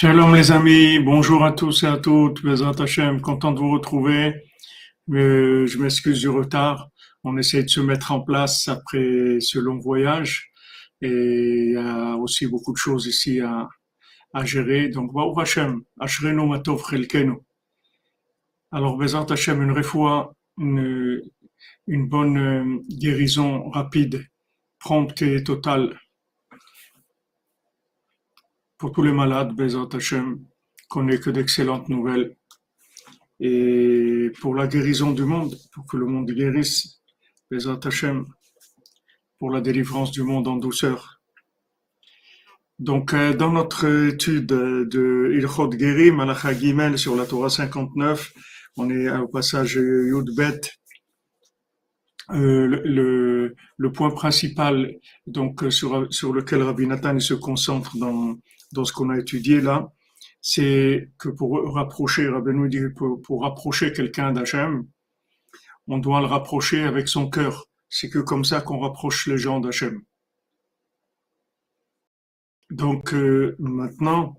Shalom les amis, bonjour à tous et à toutes, Bezrat Hashem, content de vous retrouver. Euh, je m'excuse du retard, on essaie de se mettre en place après ce long voyage et il y a aussi beaucoup de choses ici à, à gérer. Donc, Baruch Hashem, Ashrenu Matov Chelkenu. Alors, Bezrat Hashem, une fois, une, une bonne euh, guérison rapide, prompte et totale pour tous les malades, Bezat Hashem, qu'on n'ait que d'excellentes nouvelles. Et pour la guérison du monde, pour que le monde guérisse, Bezat Hashem, pour la délivrance du monde en douceur. Donc, euh, dans notre étude de Ilchot Gerim, Malacha Gimel, sur la Torah 59, on est au passage Yud Bet, euh, le, le, point principal donc sur, sur lequel Rabbi Nathan se concentre dans, dans ce qu'on a étudié là, c'est que pour rapprocher, Rabbeinu dit pour, rapprocher quelqu'un d'Hachem, on doit le rapprocher avec son cœur. C'est que comme ça qu'on rapproche les gens d'Hachem. Donc euh, maintenant,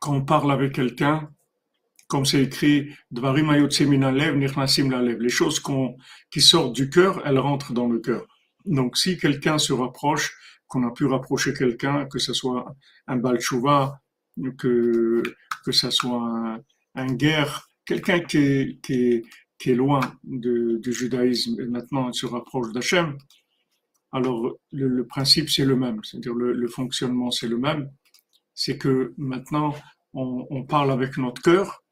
quand on parle avec quelqu'un, comme c'est écrit, les choses qui sortent du cœur, elles rentrent dans le cœur. Donc si quelqu'un se rapproche, qu'on a pu rapprocher quelqu'un, que ce soit un Balchouva, que, que ce soit un, guerre, quelqu'un qui est, qui, loin du judaïsme et maintenant se rapproche d'Hachem, alors le, principe c'est le même, c'est-à-dire le, fonctionnement c'est le même, c'est que maintenant on, parle avec notre cœur,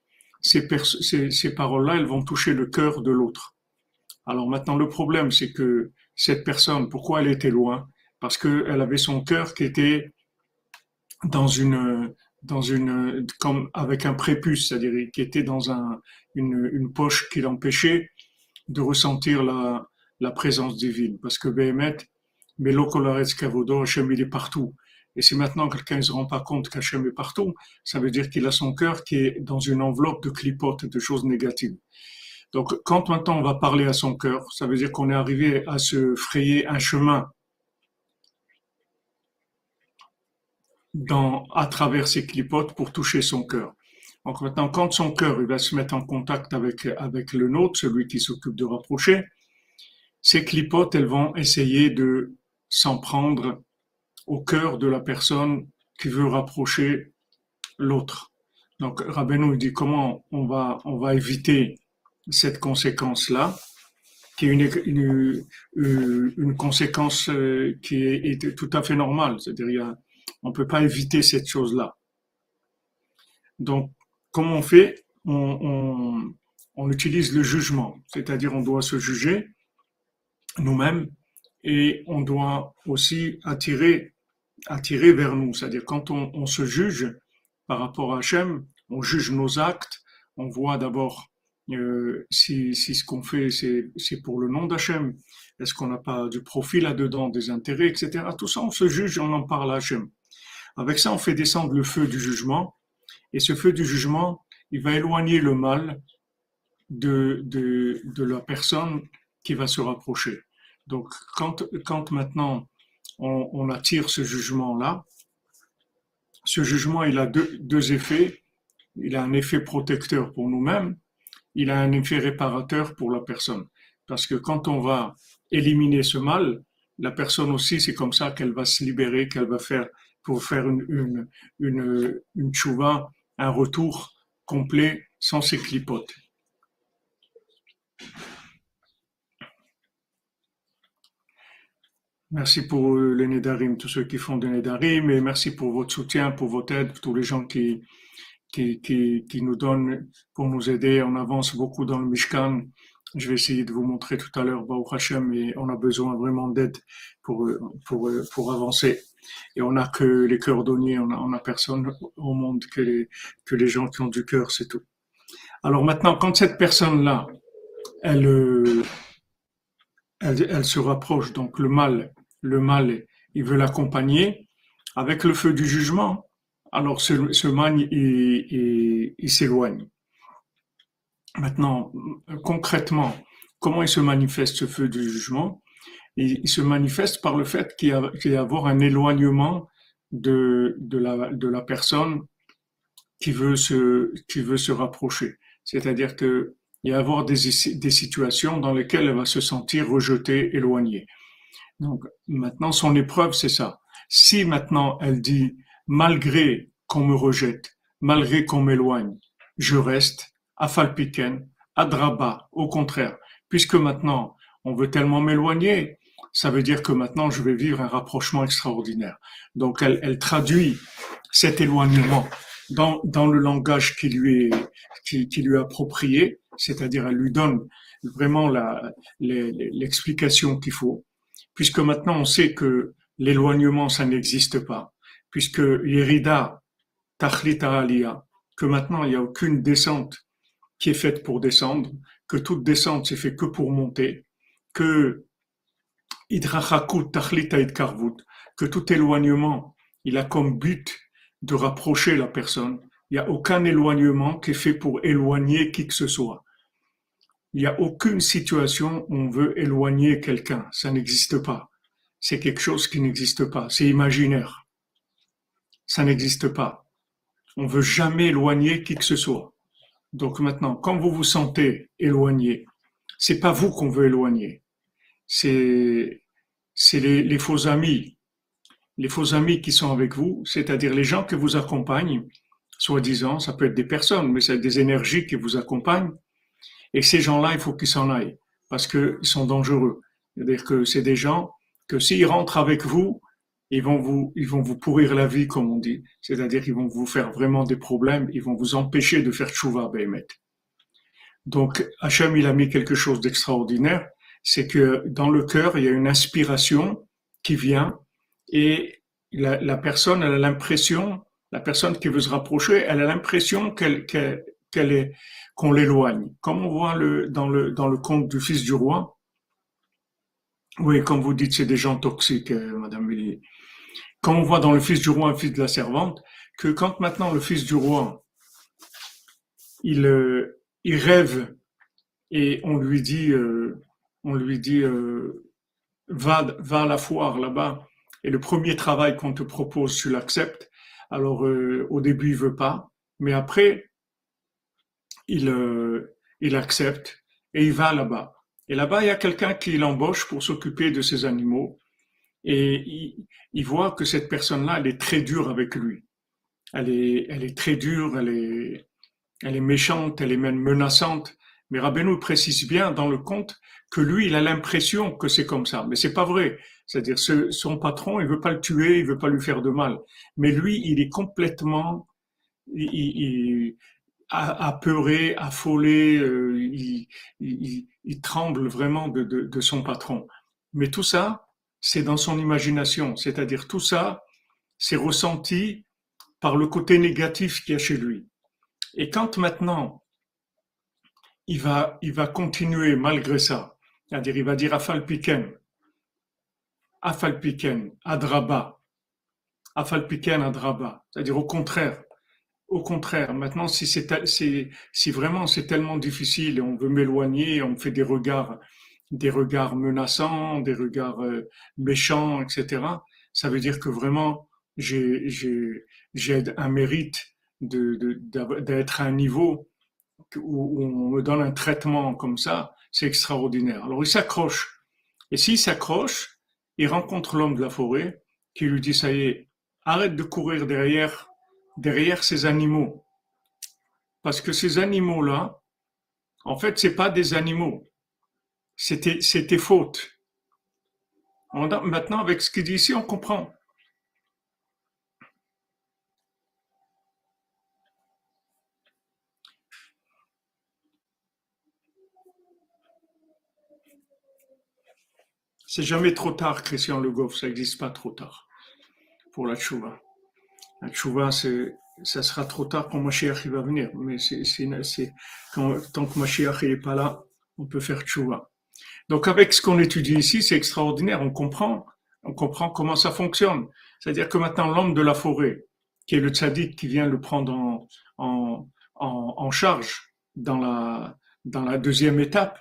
ces, ces, ces paroles-là, elles vont toucher le cœur de l'autre. Alors maintenant le problème c'est que cette personne, pourquoi elle était loin? Parce qu'elle avait son cœur qui était dans une, dans une, comme avec un prépuce, c'est-à-dire qui était dans un, une, poche qui l'empêchait de ressentir la, présence divine. Parce que Behemet, mais l'Okolaretz Kavodo, Hachem, il est partout. Et si maintenant quelqu'un ne se rend pas compte qu'Hachem est partout, ça veut dire qu'il a son cœur qui est dans une enveloppe de clipotes, de choses négatives. Donc, quand maintenant on va parler à son cœur, ça veut dire qu'on est arrivé à se frayer un chemin dans, à travers ses clipotes pour toucher son cœur. Donc maintenant, quand son cœur il va se mettre en contact avec, avec le nôtre, celui qui s'occupe de rapprocher, ces clipotes, elles vont essayer de s'en prendre au cœur de la personne qui veut rapprocher l'autre. Donc Rabbeinu dit comment on va, on va éviter cette conséquence-là, qui est une, une, une, conséquence euh, qui est, est, tout à fait normale. C'est-à-dire, il y a, on ne peut pas éviter cette chose-là. Donc, comment on fait? On, utilise le jugement, c'est-à-dire on doit se juger nous-mêmes et on doit aussi attirer, attirer vers nous. C'est-à-dire quand on, se juge par rapport à Hachem, on juge nos actes, on voit d'abord euh, si, ce qu'on fait c'est pour le nom d'Hachem, est-ce qu'on n'a pas du profit là-dedans, des intérêts, etc. Tout ça, on se juge on en parle à Hachem. Avec ça, on fait descendre le feu du jugement, et ce feu du jugement, il va éloigner le mal de, de, la personne qui va se rapprocher. Donc, quand, quand maintenant on, attire ce jugement-là, ce jugement, il a deux, deux effets. Il a un effet protecteur pour nous-mêmes, il a un effet réparateur pour la personne. Parce que quand on va éliminer ce mal, la personne aussi, c'est comme ça qu'elle va se libérer, qu'elle va faire pour faire une, une, une, chouva, un retour complet sans ces clipotes. Merci pour les Nédarim, tous ceux qui font des Nédarim, et merci pour votre soutien, pour votre aide, pour tous les gens qui, nous donnent pour nous aider. On avance beaucoup dans le Mishkan. Je vais essayer de vous montrer tout à l'heure, Baruch Hashem, et on a besoin vraiment d'aide pour, pour, pour avancer. Et on n'a que les cordonniers, on n'a personne au monde que les, gens qui ont du cœur, c'est tout. Alors maintenant, quand cette personne-là, elle, elle, se rapproche, donc le mal, le mal, il veut l'accompagner avec le feu du jugement, alors ce, ce il, il s'éloigne. Maintenant, concrètement, comment il se manifeste ce feu du jugement? Il, se manifeste par le fait qu'il y, a avoir un éloignement de, de, la, de la personne qui veut se, qui veut se rapprocher. C'est-à-dire que il y a avoir des, des situations dans lesquelles elle va se sentir rejetée, éloignée. Donc maintenant, son épreuve, c'est ça. Si maintenant elle dit, malgré qu'on me rejette, malgré qu'on m'éloigne, je reste, à Falpiken, à Draba, au contraire, puisque maintenant on veut tellement m'éloigner, ça veut dire que maintenant je vais vivre un rapprochement extraordinaire. Donc elle, traduit cet éloignement dans, le langage qui lui est, qui, lui est approprié, c'est-à-dire elle lui donne vraiment l'explication qu'il faut, puisque maintenant on sait que l'éloignement ça n'existe pas, puisque l'irida tachlita aliyah, que maintenant il n'y a aucune descente qui est faite pour descendre, que toute descente c'est fait que pour monter, que que tout éloignement, il a comme but de rapprocher la personne. Il n'y a aucun éloignement qui est fait pour éloigner qui que ce soit. Il n'y a aucune situation où on veut éloigner quelqu'un. Ça n'existe pas. C'est quelque chose qui n'existe pas. C'est imaginaire. Ça n'existe pas. On veut jamais éloigner qui que ce soit. Donc maintenant, quand vous vous sentez éloigné, c'est pas vous qu'on veut éloigner. C'est, les, les faux amis. Les faux amis qui sont avec vous, c'est-à-dire les gens que vous accompagnent, soi-disant, ça peut être des personnes, mais c'est des énergies qui vous accompagnent. Et ces gens-là, il faut qu'ils s'en aillent parce qu'ils sont dangereux. C'est-à-dire que c'est des gens que s'ils rentrent avec vous, ils vont vous, ils vont vous pourrir la vie, comme on dit. C'est-à-dire qu'ils vont vous faire vraiment des problèmes, ils vont vous empêcher de faire tchouva, Behemet. Donc, Hachem, il a mis quelque chose d'extraordinaire, c'est que dans le cœur, il y a une inspiration qui vient et la, la personne, elle a l'impression, la personne qui veut se rapprocher, elle a l'impression qu'elle, qu'elle, qu'elle est, qu'on l'éloigne. Comme on voit le, dans le, dans le conte du fils du roi, oui, comme vous dites, c'est des gens toxiques, euh, Madame Villiers. Comme on voit dans le fils du roi, un fils de la servante, que quand maintenant le fils du roi, il, euh, il rêve et on lui dit, euh, on lui dit, va, va à la foire là-bas et le premier travail qu'on te propose, tu l'acceptes. Alors au début, il veut pas, mais après, il, il accepte et il va là-bas. Et là-bas, il y a quelqu'un qui l'embauche pour s'occuper de ces animaux. Et il, voit que cette personne-là, elle est très dure avec lui. Elle est, elle est très dure, elle est, elle est méchante, elle est même menaçante. Mais Rabbeinu précise bien dans le conte que lui, il a l'impression que c'est comme ça. Mais c'est pas vrai. C'est-à-dire, son patron, il veut pas le tuer, il veut pas lui faire de mal. Mais lui, il est complètement, il, apeuré, affolé, euh, il, tremble vraiment de, de, de, son patron. Mais tout ça, c'est dans son imagination, c'est-à-dire tout ça, c'est ressenti par le côté négatif qu'il y a chez lui. Et quand maintenant, il va, il va continuer malgré ça, c'est-à-dire il va dire Afalpiken, Afalpiken, Adraba, Afalpiken, Adraba, c'est-à-dire au contraire, au contraire, maintenant, si c'est, si vraiment c'est tellement difficile et on veut m'éloigner, on fait des regards, des regards menaçants, des regards euh, méchants, etc. Ça veut dire que vraiment, j'ai, un mérite d'être à un niveau où, on me donne un traitement comme ça. C'est extraordinaire. Alors il s'accroche. Et s'il s'accroche, il rencontre l'homme de la forêt qui lui dit, ça y est, arrête de courir derrière derrière ces animaux. Parce que ces animaux-là, en fait, c'est pas des animaux. C'était, c'était faute. Maintenant, avec ce qu'il dit ici, on comprend. C'est jamais trop tard, Christian Le Goff, ça n'existe pas trop tard pour la chouva. La tchouva, ça sera trop tard quand Mashiach va venir. Mais c'est, tant que Mashiach n'est pas là, on peut faire tchouva. Donc avec ce qu'on étudie ici, c'est extraordinaire. On comprend, on comprend comment ça fonctionne. C'est-à-dire que maintenant l'homme de la forêt, qui est le tzaddik qui vient le prendre en, en, en, en charge dans la, dans la deuxième étape,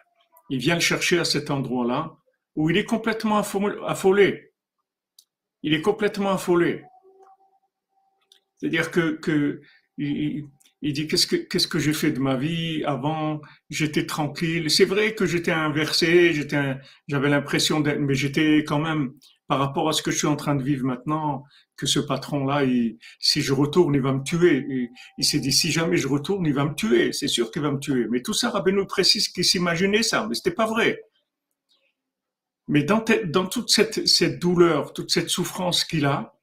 il vient le chercher à cet endroit-là où il est complètement affolé. Il est complètement affolé. C'est-à-dire que, que il, dit qu'est-ce que qu'est-ce que j'ai fait de ma vie avant? J'étais tranquille. C'est vrai que j'étais inversé, j'étais, j'avais l'impression d'être, mais j'étais quand même par rapport à ce que je suis en train de vivre maintenant, que ce patron-là, si je retourne, il va me tuer. Il, s'est dit si jamais je retourne, il va me tuer. C'est sûr qu'il va me tuer. Mais tout ça, nous précise qu'il s'imaginait ça, mais c'était pas vrai. Mais dans, toute cette, douleur, toute cette souffrance qu'il a,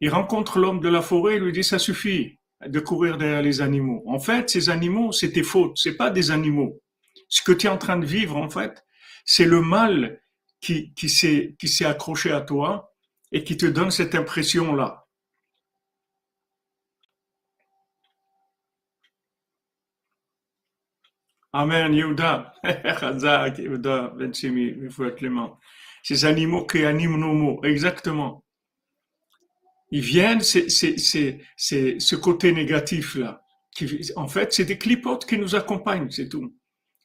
il rencontre l'homme de la forêt et lui dit ça suffit de courir derrière les animaux. En fait, ces animaux, c'est tes fautes, c'est pas des animaux. Ce que tu es en train de vivre, en fait, c'est le mal qui, qui s'est accroché à toi et qui te donne cette impression-là. Amen, Yehuda. Yehuda, Clément. Ces animaux qui animent nos mots, exactement. Ils viennent, c'est ce côté négatif-là. En fait, c'est des clipotes qui nous accompagnent, c'est tout.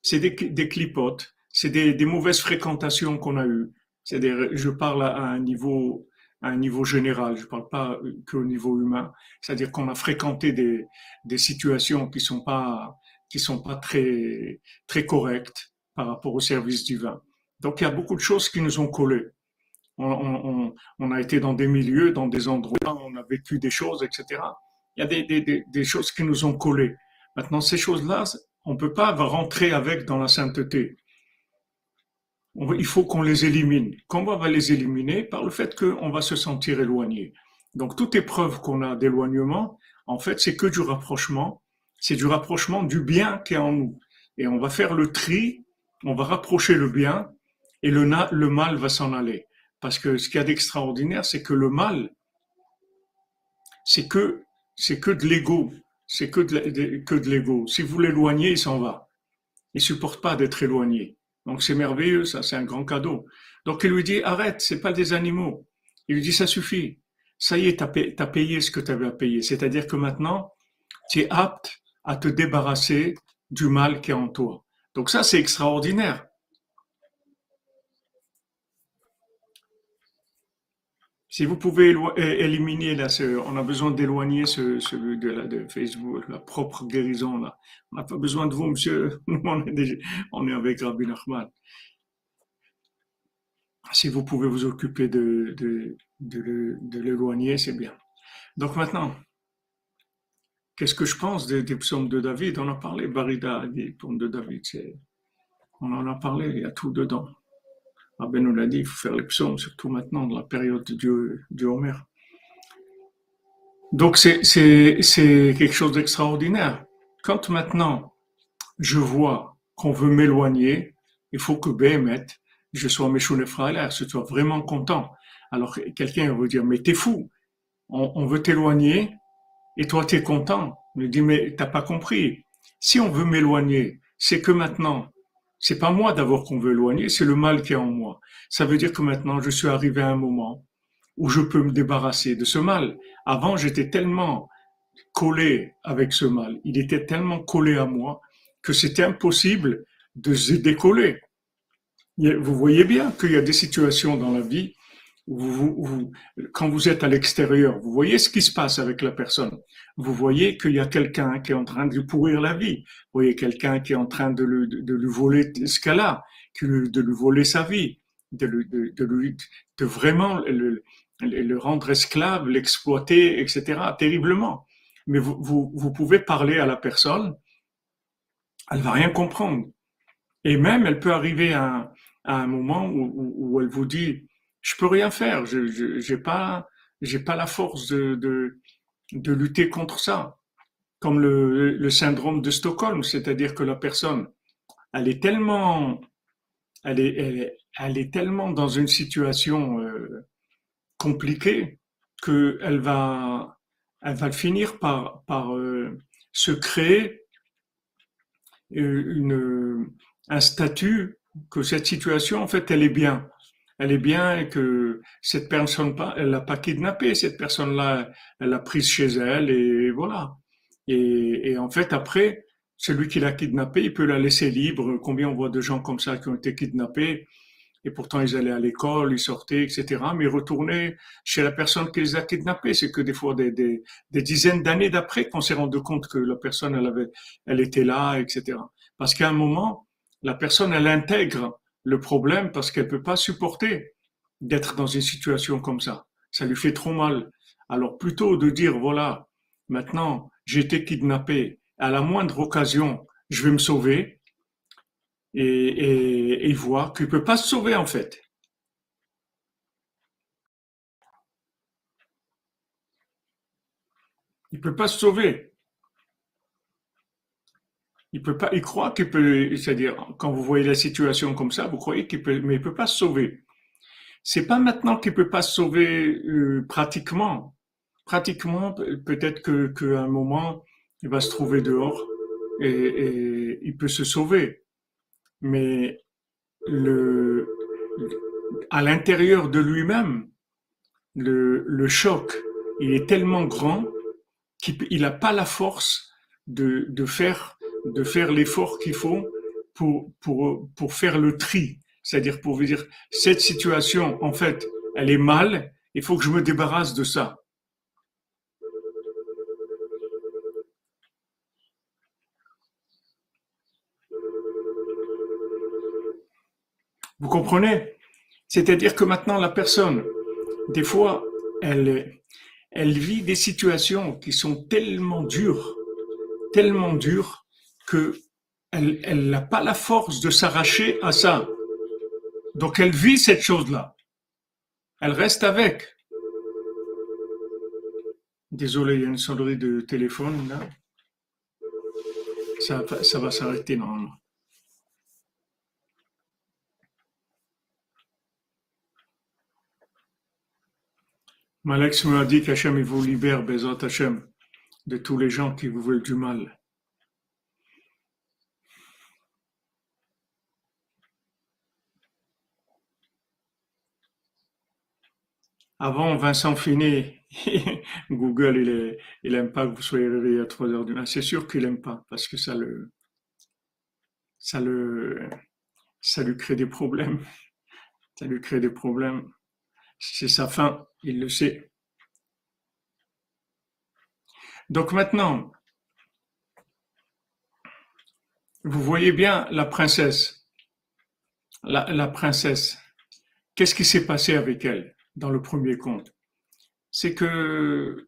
C'est des, des clipotes, c'est des, des, mauvaises fréquentations qu'on a eues. Je parle à un niveau à un niveau général, je parle pas qu'au niveau humain. C'est-à-dire qu'on a fréquenté des, des situations qui sont pas qui sont pas très très correctes par rapport au service divin. Donc il y a beaucoup de choses qui nous ont collés on, a été dans des milieux, dans des endroits, on a vécu des choses, etc. Il y a des, choses qui nous ont collé. Maintenant, ces choses-là, on ne peut pas rentrer avec dans la sainteté. il faut qu'on les élimine. Comment on va les éliminer? Par le fait qu'on va se sentir éloigné. Donc, toute épreuve qu'on a d'éloignement, en fait, c'est que du rapprochement. C'est du rapprochement du bien qui est en nous. Et on va faire le tri, on va rapprocher le bien, et le, mal va s'en aller. Parce que ce qu'il y a d'extraordinaire, c'est que le mal, c'est que, c'est que de l'ego. C'est que de, que de l'ego. Si vous l'éloignez, il s'en va. Il supporte pas d'être éloigné. Donc c'est merveilleux, ça, c'est un grand cadeau. Donc il lui dit, arrête, c'est pas des animaux. Il lui dit, ça suffit. Ça y est, t'as payé, as payé ce que tu avais à payer. C'est-à-dire que maintenant, tu es apte à te débarrasser du mal qui est en toi. Donc ça, c'est extraordinaire. Si vous pouvez éliminer là, on a besoin d'éloigner ce, de, Facebook, la propre guérison là. On n'a pas besoin de vous, monsieur. on est, on est avec Rabbi Nachman. Si vous pouvez vous occuper de, de, de, l'éloigner, c'est bien. Donc maintenant, qu'est-ce que je pense des, psaumes de David? On a parlé, Barida, des psaumes de David, on en a parlé, il y a tout dedans. Rabbi nous l'a dit, il faut faire les psaumes, surtout maintenant, dans la période du, du Homer. Donc c'est quelque chose d'extraordinaire. Quand maintenant je vois qu'on veut m'éloigner, il faut que Béhémet, je sois Méchouné Frailer, je sois vraiment content. Alors quelqu'un va vous dire, mais t'es fou, on veut t'éloigner et toi t'es content. Il dit, mais t'as pas compris. Si on veut m'éloigner, c'est que maintenant c'est pas moi d'abord qu'on veut éloigner, c'est le mal qui est en moi. Ça veut dire que maintenant je suis arrivé à un moment où je peux me débarrasser de ce mal. Avant, j'étais tellement collé avec ce mal, il était tellement collé à moi que c'était impossible de se décoller. Vous voyez bien qu'il y a des situations dans la vie quand vous êtes à l'extérieur, vous voyez ce qui se passe avec la personne. Vous voyez qu'il y a quelqu'un qui est en train de lui pourrir la vie. Vous voyez quelqu'un qui est en train de lui, voler ce qu'elle a, de lui voler sa vie, de, lui, de, lui, de vraiment le, rendre esclave, l'exploiter, etc. terriblement. Mais vous, pouvez parler à la personne, elle va rien comprendre. Et même, elle peut arriver à, un moment où elle vous dit, je peux rien faire. Je j'ai pas j'ai pas la force de, de, de lutter contre ça. Comme le, le syndrome de Stockholm, c'est-à-dire que la personne, elle est tellement elle est, elle est, elle est tellement dans une situation euh, compliquée que elle va elle va finir par par euh, se créer euh, une un statut que cette situation en fait elle est bien elle est bien que cette personne, elle l'a pas kidnappé, cette personne-là, elle l'a prise chez elle et voilà. Et, et en fait, après, celui qui l'a kidnappé, il peut la laisser libre. Combien on voit de gens comme ça qui ont été kidnappés et pourtant ils allaient à l'école, ils sortaient, etc. Mais ils retournaient chez la personne qui les a kidnappés. C'est que des fois, des, des, des dizaines d'années d'après qu'on s'est rendu compte que la personne, elle avait, elle était là, etc. Parce qu'à un moment, la personne, elle intègre le problème parce qu'elle peut pas supporter d'être dans une situation comme ça. Ça lui fait trop mal. Alors plutôt de dire, voilà, maintenant, j'ai été kidnappé, à la moindre occasion, je vais me sauver, et, il voit qu'il ne peut pas se sauver en fait. Il ne peut pas se sauver. Il peut pas, il croit qu'il peut, c'est-à-dire, quand vous voyez la situation comme ça, vous croyez qu'il peut, mais il peut pas se sauver. C'est pas maintenant qu'il peut pas se sauver euh, pratiquement. Pratiquement, peut-être que qu'à un moment, il va se trouver dehors et, il peut se sauver mais le, à l'intérieur de lui-même, le, le, choc, il est tellement grand qu'il n'a pas la force de, de faire, de faire l'effort qu'il faut pour, faire le tri. C'est-à-dire pour vous dire, cette situation, en fait, elle est mal, il faut que je me débarrasse de ça. Vous comprenez? C'est-à-dire que maintenant la personne, des fois, elle vit des situations qui sont tellement dures, tellement dures, que elle n'a pas la force de s'arracher à ça. Donc elle vit cette chose-là. Elle reste avec. Désolé, il y a une sonnerie de téléphone là. Ça, ça va s'arrêter normalement. Malex me a dit qu'Hachem vous libère, Bezat Hachem, de tous les gens qui vous veulent du mal. Avant, Vincent Finet, Google, il, est, il aime pas que vous soyez réveillé à 3 heures du matin. C'est sûr qu'il aime pas, parce que ça le, ça le, ça lui crée des problèmes. Ça lui crée des problèmes. C'est sa fin, il le sait. Donc maintenant, vous voyez bien la princesse. La, princesse. Qu'est-ce qui s'est passé avec elle? Dans le premier conte C'est que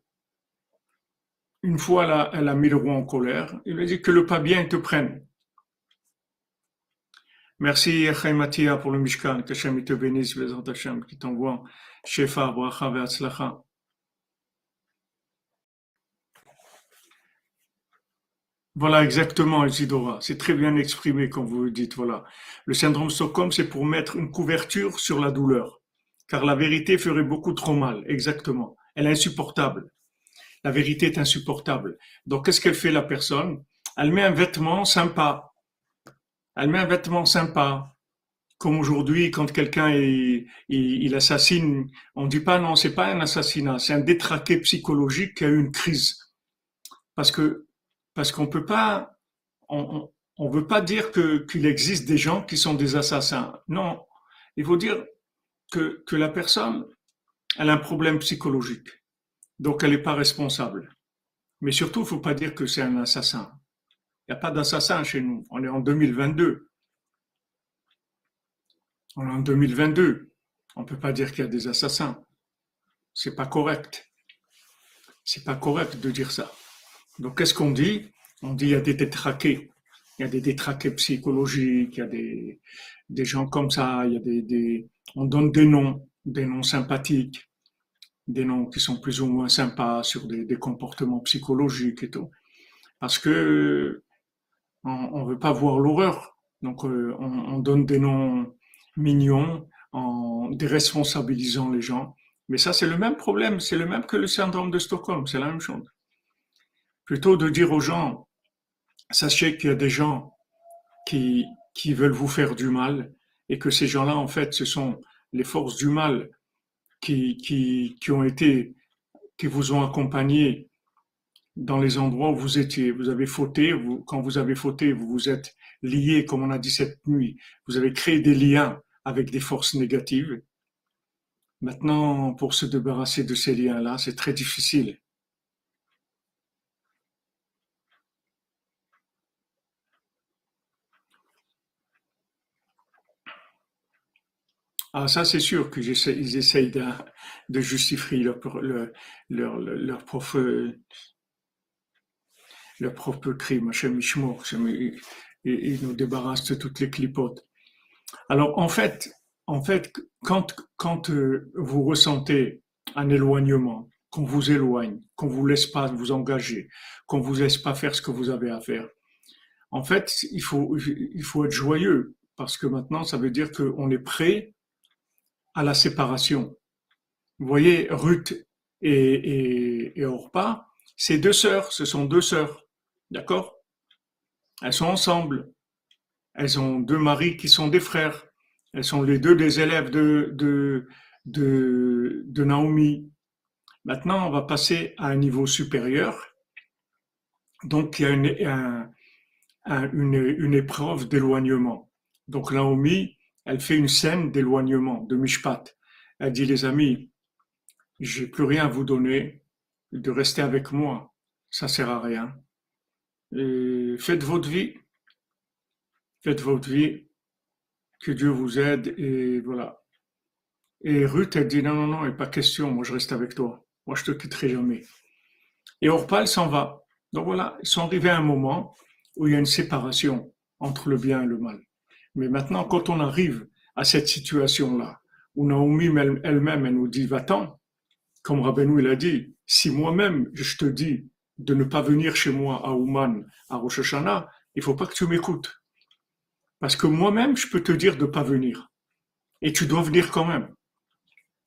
une fois elle a, mis le roi en colère, il a dit que le pas bien te prenne. Merci Mathia pour le Mishkan, que Hashem te bénisse, Hashem, qui t'envoie Shefa, Bracha. Voilà exactement, Isidora. C'est très bien exprimé quand vous dites, voilà. Le syndrome Stockholm, c'est pour mettre une couverture sur la douleur. Car la vérité ferait beaucoup trop mal. Exactement. Elle est insupportable. La vérité est insupportable. Donc, qu'est-ce qu'elle fait, la personne? Elle met un vêtement sympa elle met un vêtement sympa. Comme aujourd'hui, quand quelqu'un il, assassine, on dit pas non, c'est pas un assassinat, c'est un détraqué psychologique qui a eu une crise. Parce que parce qu'on peut pas, on, on, veut pas dire que qu'il existe des gens qui sont des assassins. Non, il faut dire que la personne, elle a un problème psychologique, donc elle n'est pas responsable. Mais surtout, il faut pas dire que c'est un assassin. Il n'y a pas d'assassin chez nous. On est en 2022. On est en 2022. On ne peut pas dire qu'il y a des assassins. C'est pas correct. C'est pas correct de dire ça. Donc qu'est-ce qu'on dit? On dit il y a des détraqués. Il y a des détraqués psychologiques, il y a des, des gens comme ça, il y a des, des, on donne des noms, des noms sympathiques, des noms qui sont plus ou moins sympas sur des, des comportements psychologiques et tout. Parce que on ne veut pas voir l'horreur. Donc euh, on, donne des noms mignons en déresponsabilisant les gens. Mais ça, c'est le même problème, c'est le même que le syndrome de Stockholm, c'est la même chose. Plutôt de dire aux gens, sachez qu'il y a des gens qui, qui veulent vous faire du mal et que ces gens-là, en fait, ce sont les forces du mal qui, qui, qui ont été, qui vous ont accompagné dans les endroits où vous étiez. Vous avez fauté, quand vous avez fauté, vous vous êtes lié, comme on a dit cette nuit. Vous avez créé des liens avec des forces négatives. Maintenant, pour se débarrasser de ces liens-là, c'est très difficile. Ah, ça, c'est sûr qu'ils essayent de, justifier leur, leur, leur, propre, leur propre crime. Ils nous débarrassent de toutes les clipotes. Alors, en fait, en fait, quand, quand euh, vous ressentez un éloignement, qu'on vous éloigne, qu'on vous laisse pas vous engager, qu'on vous laisse pas faire ce que vous avez à faire, en fait, il faut, il faut être joyeux parce que maintenant, ça veut dire qu'on est prêt à la séparation. Vous voyez, Ruth et, et, et Orpa, c'est deux sœurs, ce sont deux sœurs, d'accord? Elles sont ensemble. Elles ont deux maris qui sont des frères. Elles sont les deux des élèves de, de, de, Naomi. Maintenant, on va passer à un niveau supérieur. Donc, il y a une, une, une épreuve d'éloignement. Donc, Naomi, elle fait une scène d'éloignement, de mishpat. Elle dit, les amis, j'ai plus rien à vous donner, de rester avec moi, ça sert à rien. faites votre vie, faites votre vie, que Dieu vous aide et voilà. Et Ruth, elle dit non, non, non, a pas question, moi je reste avec toi, moi je te quitterai jamais. Et Orpal s'en va. Donc voilà, ils sont arrivés à un moment où il y a une séparation entre le bien et le mal. Mais maintenant, quand on arrive à cette situation-là, où Naomi elle-même, elle nous dit, va-t'en, comme Rabbeinu il a dit, si moi-même je te dis de ne pas venir chez moi à Ouman, à Rosh Hashanah, il faut pas que tu m'écoutes. Parce que moi-même, je peux te dire de ne pas venir. Et tu dois venir quand même.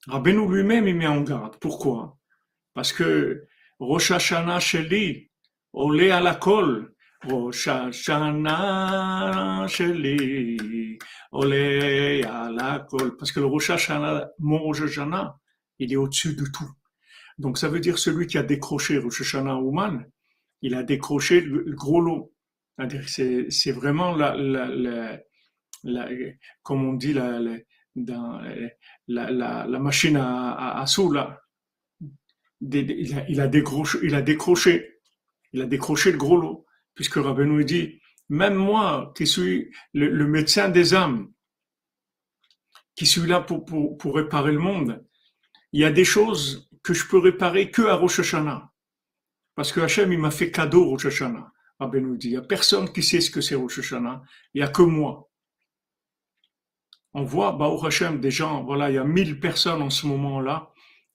Rabbeinu lui-même, il met en garde. Pourquoi? Parce que Rosh Hashanah Sheli, Olé à la colle, Rosh Hashanah Sheli, la colle. Parce que le Rosh Hashanah, mon Rosh il est au-dessus de tout. Donc ça veut dire celui qui a décroché Rosh Hashanah Ouman, il a décroché le gros lot. C'est vraiment la, la, la, comme on dit, la, dans la, la, machine à, à, à sous, là. Il a, il, a décroché, il a décroché, il a décroché le gros lot, puisque Rabbeinu dit, même moi, qui suis le, médecin des âmes, qui suis là pour, pour, pour, réparer le monde, il y a des choses que je peux réparer que à Rosh Hashanah. Parce que Hachem, il m'a fait cadeau Rosh Hashanah. Rabbi nous dit, il n'y a personne qui sait ce que c'est Rosh Hashanah, il n'y a que moi. On voit, bah, au Hashem, des gens, voilà, il y a mille personnes en ce moment-là,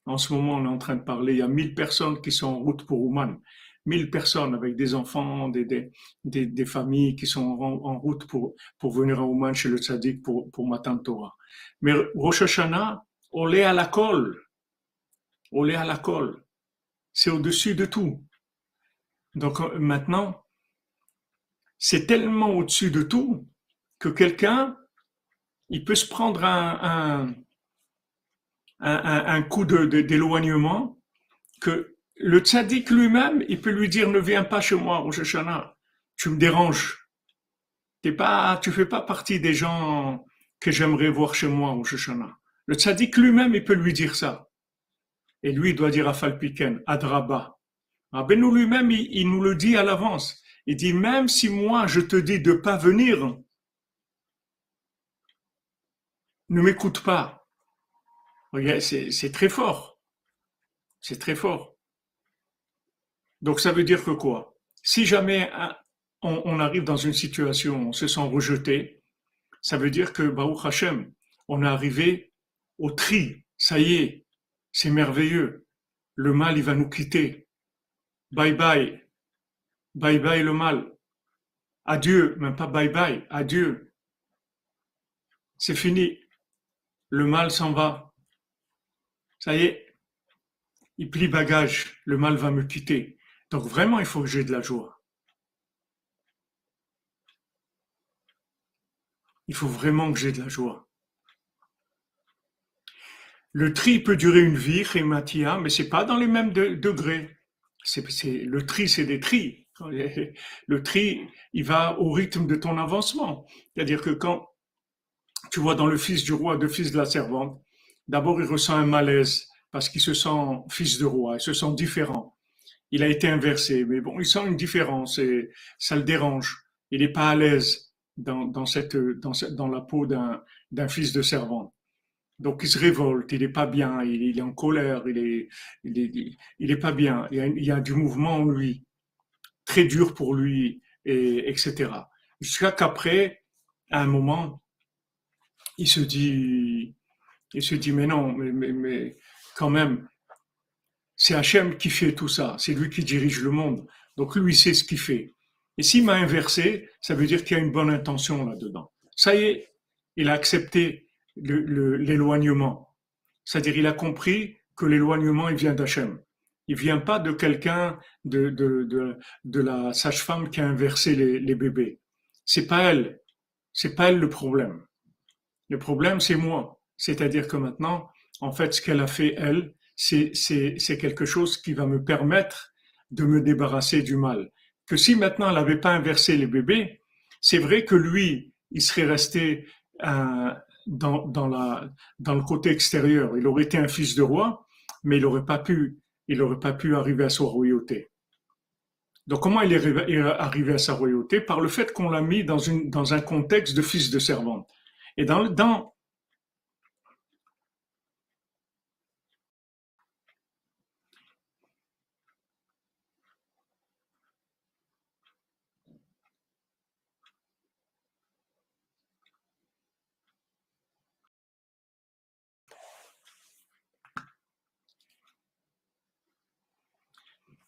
en ce moment on est en train de parler, il y a mille personnes qui sont en route pour Ouman, mille personnes avec des enfants, des, des, des, familles qui sont en, route pour, pour venir à Ouman chez le tzaddik pour, pour Matan Torah. Mais Rosh Hashanah, on l'est à la colle. On l'est à la colle. C'est au-dessus de tout. Donc euh, maintenant, c'est tellement au-dessus de tout que quelqu'un, il peut se prendre un, un, coup d'éloignement que le tzaddik lui-même, il peut lui dire ne viens pas chez moi, Rosh Hashanah, tu me déranges. T'es pas, tu fais pas partie des gens que j'aimerais voir chez moi, Rosh Hashanah. Le tzaddik lui-même, il peut lui dire ça. Et lui, il doit dire à Falpiken, Adraba. Rabbeinu lui-même, il nous le dit à l'avance. Il dit, même si moi je te dis de pas venir, ne m'écoute pas. c'est très fort. C'est très fort. Donc ça veut dire que quoi? Si jamais on, arrive dans une situation, on se sent rejeté, ça veut dire que Baruch Hashem, on est arrivé au tri. Ça y est, c'est merveilleux. Le mal, il va nous quitter. Bye bye. Bye bye le mal. Adieu, même pas bye bye, adieu. C'est fini. Le mal s'en va. Ça y est. Il plie bagage. Le mal va me quitter. Donc vraiment, il faut que j'ai de la joie. Il faut vraiment que j'ai de la joie. Le tri peut durer une vie, Rématia, mais c'est pas dans les mêmes degrés. Le tri, c'est des tris. Le tri, il va au rythme de ton avancement. C'est-à-dire que quand, tu vois, dans le fils du roi, le fils de la servante, d'abord il ressent un malaise parce qu'il se sent fils de roi, il se sent différent. Il a été inversé, mais bon, il sent une différence et ça le dérange. Il n'est pas à l'aise dans, dans, cette, dans, dans la peau d'un fils de servante. Donc il se révolte, il n'est pas bien, il, est en colère, il est, il est, il est pas bien. Il y, a, il y, a, du mouvement en lui, très dur pour lui, et, etc. Jusqu'à qu'après, à un moment, il se dit, il se dit, mais non, mais, mais, mais quand même, c'est Hachem qui fait tout ça, c'est lui qui dirige le monde. Donc lui sait ce qu'il fait. Et s'il m'a inversé, ça veut dire qu'il y a une bonne intention là-dedans. Ça y est, il a accepté l'éloignement. C'est-à-dire il a compris que l'éloignement, il vient d'Hachem. Il vient pas de quelqu'un de, la sage-femme qui a inversé les, les bébés. C'est pas elle. C'est pas elle le problème. Le problème, c'est moi. C'est-à-dire que maintenant, en fait, ce qu'elle a fait, elle, c'est, quelque chose qui va me permettre de me débarrasser du mal. Que si maintenant elle n'avait pas inversé les bébés, c'est vrai que lui, il serait resté euh, dans, dans, la, dans le côté extérieur. Il aurait été un fils de roi, mais il n'aurait pas pu, il aurait pas pu arriver à sa royauté. Donc comment il est arrivé à sa royauté? Par le fait qu'on l'a mis dans, une, dans un contexte de fils de servante. Et dans, dans,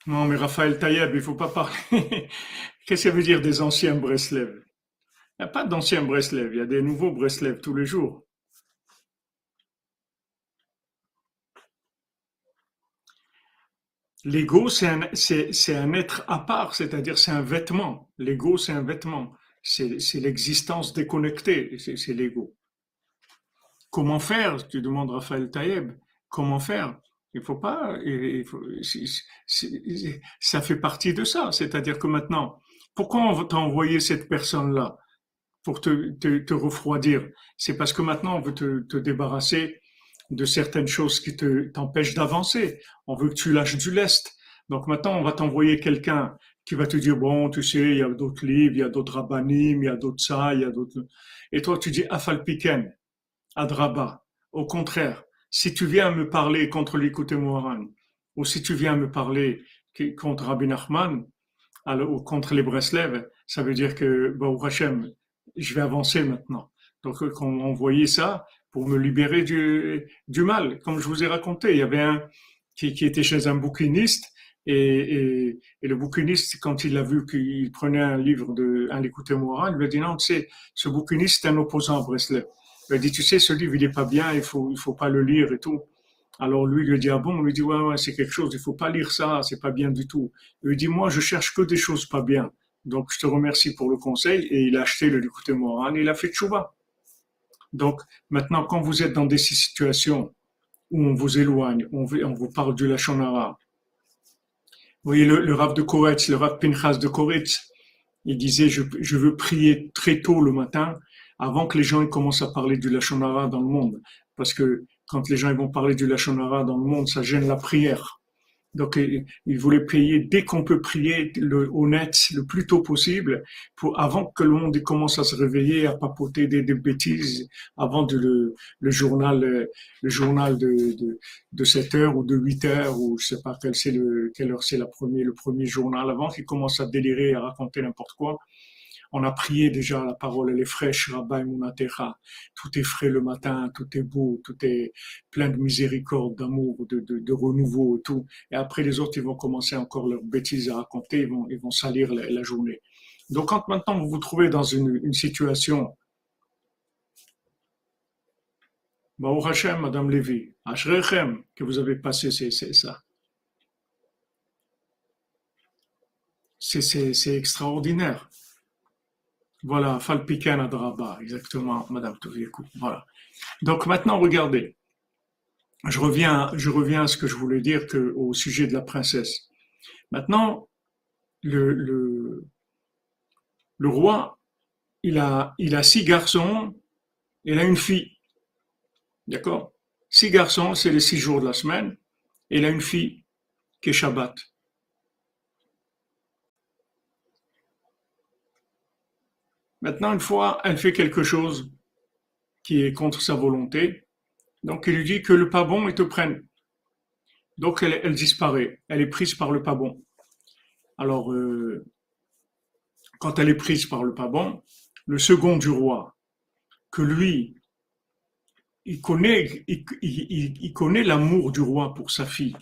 Non, mais Raphaël Taïeb, il faut pas parler. Qu'est-ce que ça veut dire des anciens Breslev? Il n'y a pas d'anciens Breslev, il y a des nouveaux Breslev tous les jours. L'ego, c'est un, un, être à part, c'est-à-dire c'est un vêtement. L'ego, c'est un vêtement. C'est l'existence déconnectée, c'est l'ego. Comment faire Tu demandes Raphaël Taïeb. Comment faire? Il faut pas. Ça fait partie de ça. C'est-à-dire que maintenant, pourquoi on t'a envoyé cette personne-là pour te, refroidir? C'est parce que maintenant on veut te, débarrasser de certaines choses qui te t'empêchent d'avancer. On veut que tu lâches du lest. Donc maintenant, on va t'envoyer quelqu'un qui va te dire bon, tu sais, il y a d'autres livres, il y a d'autres rabbinim, il y a d'autres ça, il y a d'autres. Et toi, tu dis afalpiken, adraba. Au contraire, si tu viens me parler contre l'écoute Moharan, ou si tu viens me parler contre Rabbi Nachman, ou contre les Breslev, ça veut dire que, bon, Hachem, je vais avancer maintenant. Donc, on envoyait ça pour me libérer du, du mal. Comme je vous ai raconté, il y avait un qui, qui était chez un bouquiniste, et, et, le bouquiniste, quand il a vu qu'il prenait un livre de un écouté Moharan, il lui a dit non, ce bouquiniste est un opposant à Breslev. Il a dit, tu sais, ce livre, il n'est pas bien, il faut, il faut pas le lire et tout. Alors lui, il lui dit, ah bon, il lui dit, ouais, ouais, c'est quelque chose, il faut pas lire ça, c'est pas bien du tout. Il lui dit, moi, je cherche que des choses pas bien. Donc, je te remercie pour le conseil. Et il a acheté le Likuté Moran et il a fait tchouva. Donc, maintenant, quand vous êtes dans des situations où on vous éloigne, on, on vous parle du Lachonara, vous voyez, le, le de Koretz, le Rav Pinchas de Koretz, il disait, je, je veux prier très tôt le matin avant que les gens commencent à parler du Lachonara dans le monde. Parce que quand les gens vont parler du Lachonara dans le monde, ça gêne la prière. Donc, il voulait prier dès qu'on peut prier le honnête le plus tôt possible, pour avant que le monde commence à se réveiller, à papoter des, des bêtises, avant de le, journal, le journal de, de, de 7 heures ou de 8 heures ou je sais pas quelle le, quelle heure c'est la première, le premier journal, avant qu'il commence à délirer, à raconter n'importe quoi. On a prié déjà, la parole elle est fraîche, Rabbi Munatecha. Tout est frais le matin, tout est beau, tout est plein de miséricorde, d'amour, de, renouveau et tout. Et après les autres, ils vont commencer encore leurs bêtises à raconter, ils vont, salir la, journée. Donc quand maintenant vous vous trouvez dans une, une situation Baruch Hashem, Madame Lévy, Ashrechem, que vous avez passé, c'est ça. C'est extraordinaire. Voilà, Falpiken Adraba, exactement, Madame Toviekou. Voilà. Donc maintenant, regardez. Je reviens, je reviens à ce que je voulais dire que, au sujet de la princesse. Maintenant, le, le, le roi, il a, il a six garçons il a une fille. D'accord? Six garçons, c'est les six jours de la semaine. Il a une fille qui est Shabbat. Maintenant, une fois, elle fait quelque chose qui est contre sa volonté. Donc, il lui dit que le pas bon, il te prenne. Donc, elle, disparaît. Elle est prise par le pas bon. Alors, euh, quand elle est prise par le pas bon, le second du roi, que lui, il connaît, il, connaît l'amour du roi pour sa fille.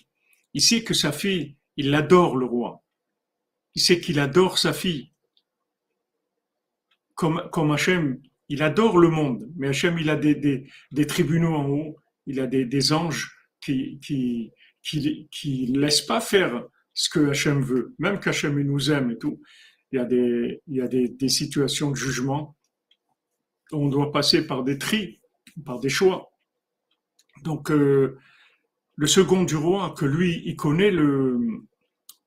Il sait que sa fille, il adore le roi. Il sait qu'il adore sa fille. Comme, comme Hachem, il adore le monde, mais Hachem, il a des, tribunaux en haut, il a des, anges qui, qui laissent pas faire ce que Hachem veut. Même qu'Hachem nous aime et tout, il y a des, situations de jugement. On doit passer par des tris par des choix. Donc, euh, le second du roi, que lui, il connaît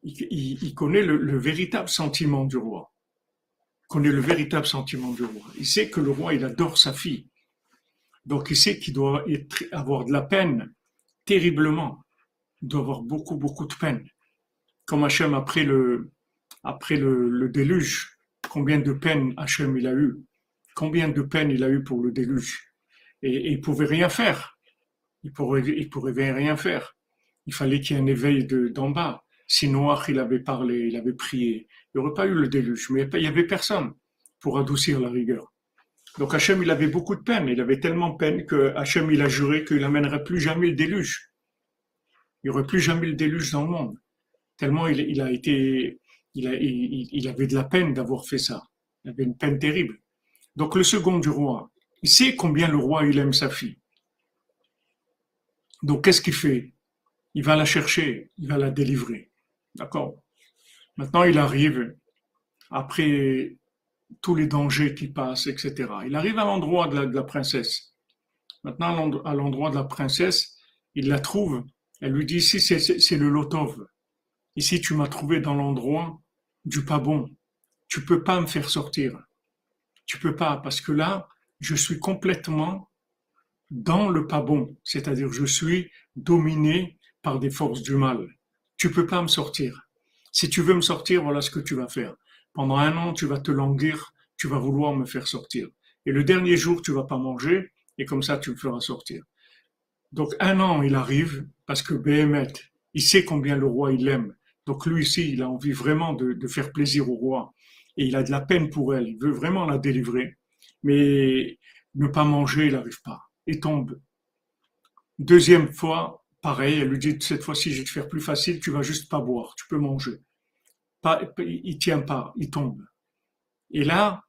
il, connaît le, véritable sentiment du roi. Connaît le véritable sentiment du roi. Il sait que le roi, il adore sa fille. Donc, il sait qu'il doit avoir de la peine, terriblement. Il doit avoir beaucoup, beaucoup de peine. Comme Hachem, après le, après le, déluge, combien de peine Hachem il a eu? Combien de peine il a eu pour le déluge? Et, il pouvait rien faire. Il il pourrait rien faire. Il fallait qu'il y ait un éveil d'en bas. Si Noach, il avait parlé, il avait prié, il n'y aurait pas eu le déluge, mais il n'y avait personne pour adoucir la rigueur. Donc Hachem, il avait beaucoup de peine, il avait tellement peine que Hachem, il a juré qu'il n'amènerait plus jamais le déluge. Il n'y aurait plus jamais le déluge dans le monde. Tellement il, a été, il, il avait de la peine d'avoir fait ça. Il avait une peine terrible. Donc le second du roi, il sait combien le roi il aime sa fille. Donc qu'est-ce qu'il fait? Il va la chercher, il va la délivrer. D'accord Maintenant il arrive, après tous les dangers qui passent, etc. Il arrive à l'endroit de, la, princesse. Maintenant, à l'endroit de la princesse, il la trouve. Elle lui dit, ici, c'est le Lotov. Ici, tu m'as trouvé dans l'endroit du pas bon. Tu peux pas me faire sortir. Tu peux pas, parce que là, je suis complètement dans le pas bon, c'est-à-dire je suis dominé par des forces du mal. Tu peux pas me sortir. Si tu veux me sortir, voilà ce que tu vas faire. Pendant un an, tu vas te languir, tu vas vouloir me faire sortir. Et le dernier jour, tu vas pas manger, et comme ça, tu me feras sortir. Donc un an, il arrive, parce que Béhémet, il sait combien le roi il aime. Donc lui ici, il a envie vraiment de, de faire plaisir au roi. Et il a de la peine pour elle, il veut vraiment la délivrer mais ne pas manger, il n'arrive pas. Il tombe. Deuxième fois, pareil, elle lui dit cette fois-ci, je vais te faire plus facile, tu vas juste pas boire, tu peux manger. Pas, il tient pas, il tombe. Et là,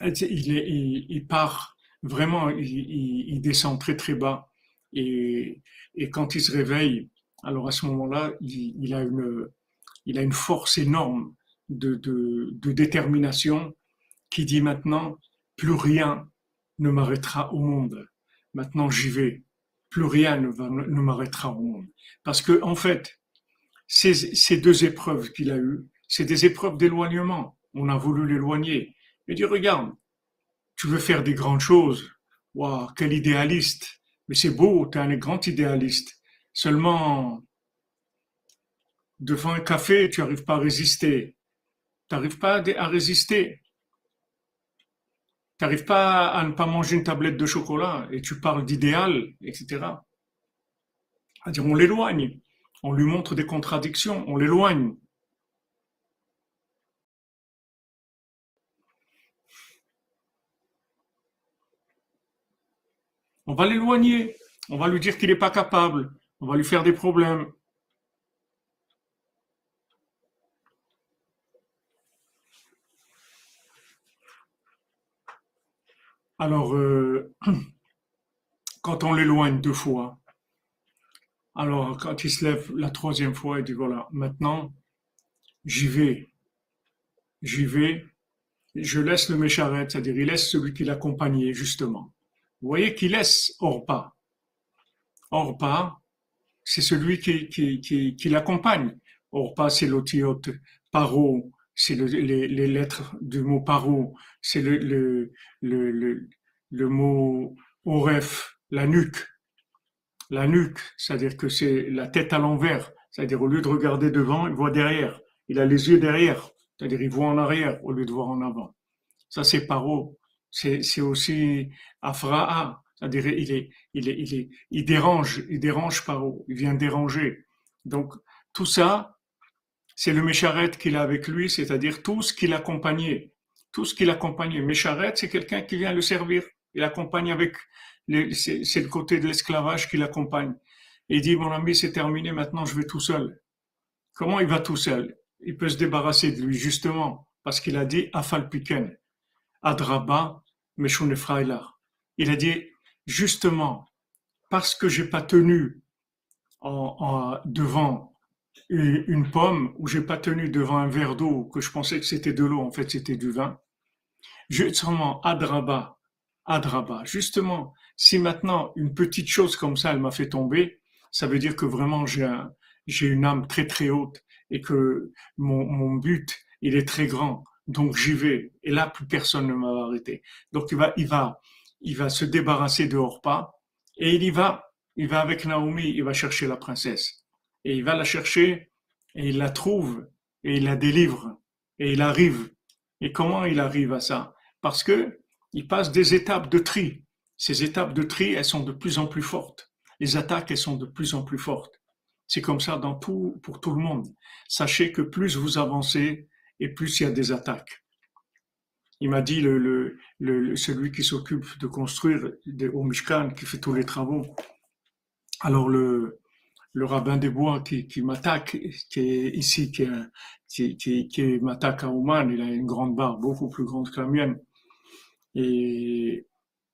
il, part vraiment, il, descend très très bas. Et, et, quand il se réveille, alors à ce moment-là, il, a une, il a une force énorme de, de détermination qui dit maintenant, plus rien ne m'arrêtera au monde. Maintenant j'y vais. Plus rien ne, ne m'arrêtera au monde. Parce que, en fait, ces, ces deux épreuves qu'il a eues, c'est des épreuves d'éloignement. On a voulu l'éloigner. Il dit, regarde, tu veux faire des grandes choses. Waouh, quel idéaliste. Mais c'est beau, tu es un grand idéaliste. Seulement, devant un café, tu n'arrives pas à résister. Tu n'arrives pas à résister. Tu n'arrives pas à ne pas manger une tablette de chocolat et tu parles d'idéal, etc. C'est-à-dire, on l'éloigne. On lui montre des contradictions, on l'éloigne. On va l'éloigner. On va lui dire qu'il n'est pas capable. On va lui faire des problèmes. Alors, euh, quand on l'éloigne deux fois, alors quand il se lève la troisième fois, il dit voilà, maintenant, j'y vais. J'y vais. Je laisse le mécharet, c'est-à-dire il laisse celui qui l'accompagnait, justement. Vous voyez qu'il laisse Orpa. Orpa, c'est celui qui, qui, qui, l'accompagne. Orpa, c'est l'otiote. Paro, c'est les, les, lettres du mot paro, c'est le, le, le, le mot oref, la nuque. La nuque, c'est-à-dire que c'est la tête à l'envers. C'est-à-dire au lieu de regarder devant, il voit derrière. Il a les yeux derrière. C'est-à-dire il voit en arrière au lieu de voir en avant. Ça, c'est paro. C'est aussi afra'a. C'est-à-dire il est, il est, il est, il dérange, il dérange paro. Il vient déranger. Donc, tout ça, c'est le Mécharet qu'il a avec lui, c'est-à-dire tout ce qui l'accompagnait. Tout ce qui l'accompagnait. Mécharet, c'est quelqu'un qui vient le servir. Il accompagne avec, c'est le côté de l'esclavage qui l'accompagne. Et il dit, mon ami, c'est terminé, maintenant je vais tout seul. Comment il va tout seul? Il peut se débarrasser de lui, justement, parce qu'il a dit, Afalpiken, Adraba, Meshunefraïla. Il a dit, justement, parce que j'ai pas tenu en, devant une pomme, ou j'ai pas tenu devant un verre d'eau, que je pensais que c'était de l'eau, en fait c'était du vin, justement, Adraba, Adraba, justement, si maintenant une petite chose comme ça, elle m'a fait tomber, ça veut dire que vraiment j'ai un, j'ai une âme très très haute et que mon, mon but, il est très grand. Donc j'y vais. Et là, plus personne ne m'a arrêté. Donc il va, il va, il va se débarrasser de Orpa et il y va. Il va avec Naomi, il va chercher la princesse. Et il va la chercher et il la trouve et il la délivre et il arrive. Et comment il arrive à ça? Parce que il passe des étapes de tri. Ces étapes de tri, elles sont de plus en plus fortes. Les attaques, elles sont de plus en plus fortes. C'est comme ça dans tout, pour tout le monde. Sachez que plus vous avancez et plus il y a des attaques. Il m'a dit le, le, celui qui s'occupe de construire au Mishkan, qui fait tous les travaux. Alors le, le rabbin des bois qui, qui m'attaque, qui est ici, qui, qui, qui, m'attaque à Oman, il a une grande barre beaucoup plus grande que la mienne. Et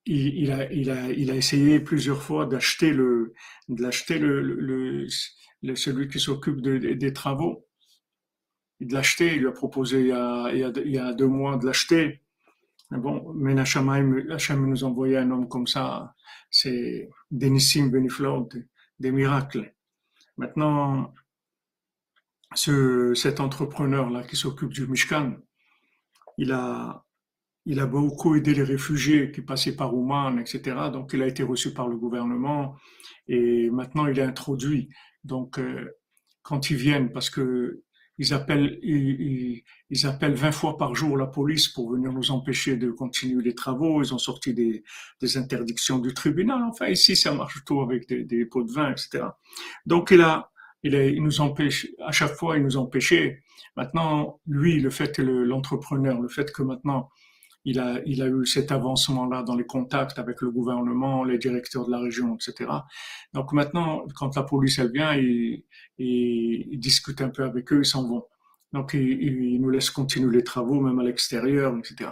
il, a, il, a, il a essayé plusieurs fois d'acheter le, d'acheter le, le, le, celui qui s'occupe des travaux de l'acheter. Il lui a proposé il y a, il y a, deux mois de l'acheter. Mais bon, mais Hachem nous envoyait un homme comme ça. C'est Denissim Beniflor, des miracles. Maintenant, ce, cet entrepreneur-là qui s'occupe du Mishkan, il a, il a beaucoup aidé les réfugiés qui passaient par Ouman, etc. Donc, il a été reçu par le gouvernement et maintenant il est introduit. Donc, euh, quand ils viennent, parce que ils appellent, ils, appellent 20 fois par jour la police pour venir nous empêcher de continuer les travaux. Ils ont sorti des, interdictions du tribunal. Enfin, ici, ça marche tout avec des, pots de vin, etc. Donc, il, a, il nous empêche, à chaque fois, il nous empêchait. Maintenant, lui, le fait que l'entrepreneur, le fait que maintenant, il a, il a eu cet avancement-là dans les contacts avec le gouvernement, les directeurs de la région, etc. Donc maintenant, quand la police elle vient, il, il, discute un peu avec eux, ils s'en vont. Donc il, il, nous laisse continuer les travaux, même à l'extérieur, etc.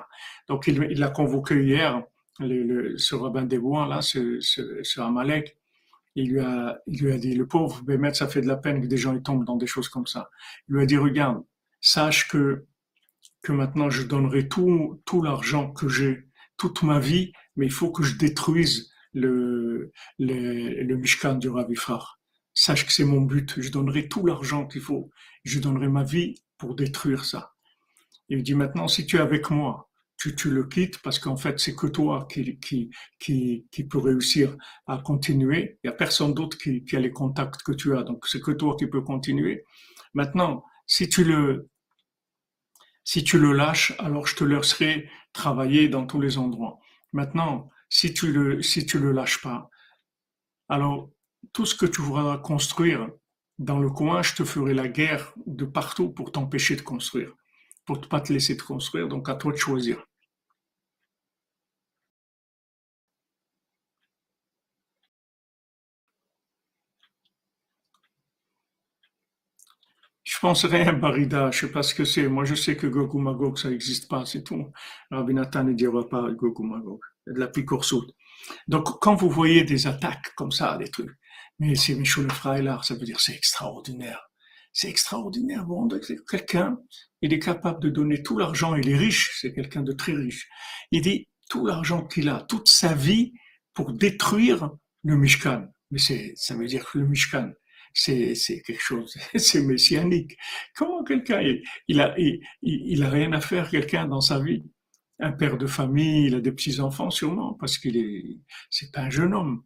Donc il, il a convoqué hier le, le, ce rabbin des bois là, ce, ce, ce Amalek. Il lui a, il lui a dit, le pauvre Bémet, ça fait de la peine que des gens ils tombent dans des choses comme ça. Il lui a dit, regarde, sache que que maintenant je donnerai tout, tout l'argent que j'ai, toute ma vie, mais il faut que je détruise le, le, le Mishkan du Ravifar. Sache que c'est mon but. Je donnerai tout l'argent qu'il faut. Je donnerai ma vie pour détruire ça. Il dit maintenant, si tu es avec moi, tu, tu le quittes parce qu'en fait, c'est que toi qui, qui, qui, qui peut réussir à continuer. Il n'y a personne d'autre qui, qui a les contacts que tu as. Donc, c'est que toi qui peux continuer. Maintenant, si tu le, si tu le lâches, alors je te laisserai travailler dans tous les endroits. Maintenant, si tu le, si tu le lâches pas, alors tout ce que tu voudras construire dans le coin, je te ferai la guerre de partout pour t'empêcher de construire, pour ne pas te laisser te construire. Donc à toi de choisir. Je penserais à Barida, je sais pas ce que c'est. Moi, je sais que Gogou Magog, ça n'existe pas, c'est tout. Rabbi Nathan ne dira pas Gogou Magog. De la picorsoute. Donc, quand vous voyez des attaques comme ça, des trucs, mais c'est Michel Freiler, ça veut dire c'est extraordinaire. C'est extraordinaire. Bon, quelqu'un, il est capable de donner tout l'argent, il est riche, c'est quelqu'un de très riche. Il dit tout l'argent qu'il a, toute sa vie pour détruire le Mishkan. Mais c'est, ça veut dire que le Mishkan, c'est quelque chose, c'est messianique. Comment quelqu'un, il, a, il, a rien à faire, quelqu'un dans sa vie, un père de famille, il a des petits enfants sûrement parce qu'il est, c'est pas un jeune homme.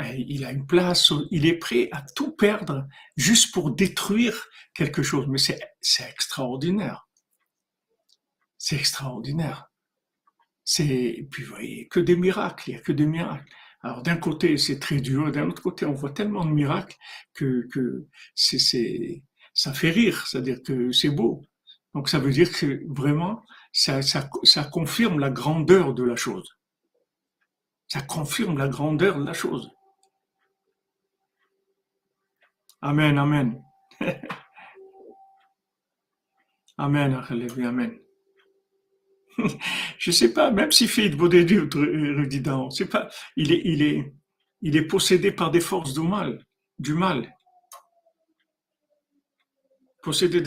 Il a une place, il est prêt à tout perdre juste pour détruire quelque chose. Mais c'est, c'est extraordinaire. C'est extraordinaire. C'est, puis vous voyez, que des miracles, il n'y a que des miracles. Alors d'un côté, c'est très dur, d'un autre côté, on voit tellement de miracles que, ça fait rire, c'est-à-dire que c'est beau. Donc ça veut dire que vraiment, ça confirme la grandeur de la chose. Ça confirme la grandeur de la chose. Amen, amen. amen, amen. Je sais pas, même si fait de c'est pas, il est, il est, il est possédé par des forces du mal, du mal. Possédé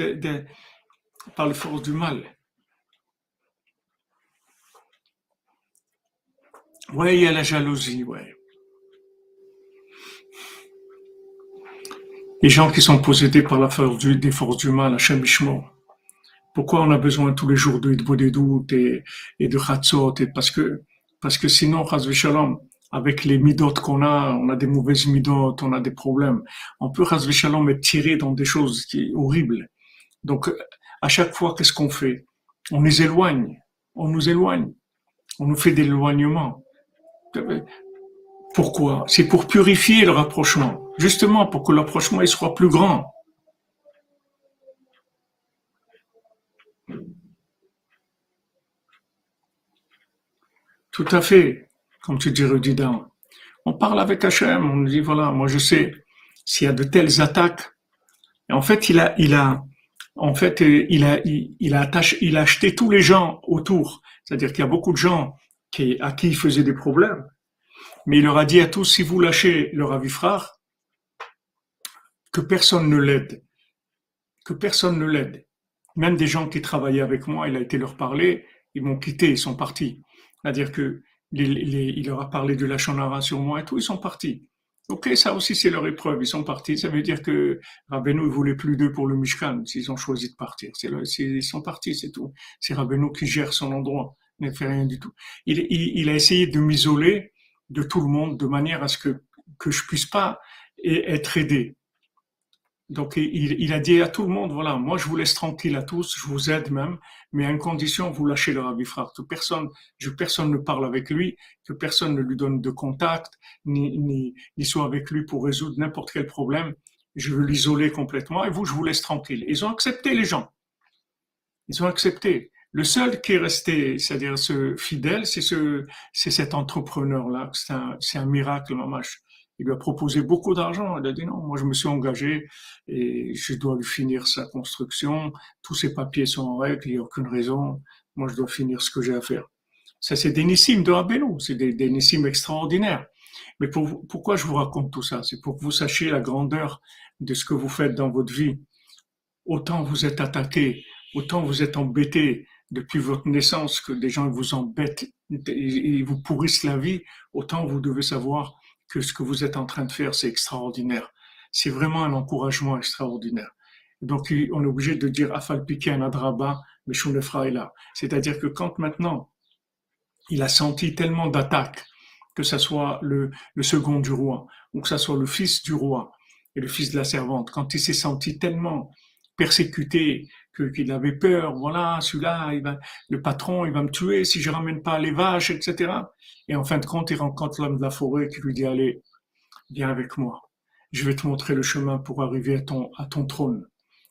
par les forces du mal. Ouais, il y a la jalousie, ouais. Les gens qui sont possédés par la force du, des forces du mal, Hachem Pourquoi on a besoin tous les jours de doutes et, et de Chatzot et parce que, parce que sinon, Shalom, avec les midotes qu'on a, on a des mauvaises midotes, on a des problèmes. On peut, Shalom, être tiré dans des choses qui horribles. Donc, à chaque fois, qu'est-ce qu'on fait? On les éloigne. On nous éloigne. On nous fait des éloignements. Pourquoi? C'est pour purifier le rapprochement, justement pour que le rapprochement soit plus grand. Tout à fait, comme tu dis Rudidan. On parle avec Hachem, on dit voilà, moi je sais s'il y a de telles attaques. Et en fait, il a, il a, en fait, il a, il, a attaché, il a acheté tous les gens autour. C'est-à-dire qu'il y a beaucoup de gens qui, à qui il faisait des problèmes. Mais il leur a dit à tous, si vous lâchez leur avifrare, que personne ne l'aide. Que personne ne l'aide. Même des gens qui travaillaient avec moi, il a été leur parler, ils m'ont quitté, ils sont partis. C'est-à-dire que il leur a parlé de la chanara sur moi et tout, ils sont partis. Ok, ça aussi c'est leur épreuve, ils sont partis. Ça veut dire que Rabbeinu ne voulait plus d'eux pour le Mishkan, s'ils ont choisi de partir. C'est ils sont partis, c'est tout. C'est Rabbeinu qui gère son endroit, ne fait rien du tout. Il, il a essayé de m'isoler de tout le monde de manière à ce que, que je puisse pas être aidé. Donc il, a dit à tout le monde, voilà, moi je vous laisse tranquille à tous, je vous aide même, mais à une condition, vous lâchez le rabbi frère. Que personne, personne ne parle avec lui, que personne ne lui donne de contact, ni, ni, ni soit avec lui pour résoudre n'importe quel problème. Je veux l'isoler complètement et vous, je vous laisse tranquille. Ils ont accepté les gens. Ils ont accepté. Le seul qui est resté, c'est-à-dire ce fidèle, c'est ce, c'est cet entrepreneur-là. C'est un, c'est un miracle. Il lui a proposé beaucoup d'argent. Il a dit non, moi je me suis engagé et je dois lui finir sa construction. Tous ses papiers sont en règle, il n'y a aucune raison. Moi je dois finir ce que j'ai à faire. Ça, c'est des nissimes de Rabbeinu, c'est des, des extraordinaires. Mais pour, pourquoi je vous raconte tout ça? C'est pour que vous sachiez la grandeur de ce que vous faites dans votre vie. Autant vous êtes attaqué, autant vous êtes embêté, depuis votre naissance que des gens vous embêtent et vous pourrissent la vie, autant vous devez savoir que ce que vous êtes en train de faire, c'est extraordinaire. C'est vraiment un encouragement extraordinaire. Donc, on est obligé de dire Afal un Adraba, mais est là. C'est-à-dire que quand maintenant, il a senti tellement d'attaques, que ce soit le, le second du roi, ou que ce soit le fils du roi et le fils de la servante, quand il s'est senti tellement persécuté, qu'il avait peur, voilà, celui-là, le patron, il va me tuer si je ramène pas les vaches, etc. Et en fin de compte, il rencontre l'homme de la forêt qui lui dit, allez, viens avec moi. Je vais te montrer le chemin pour arriver à ton, à ton trône.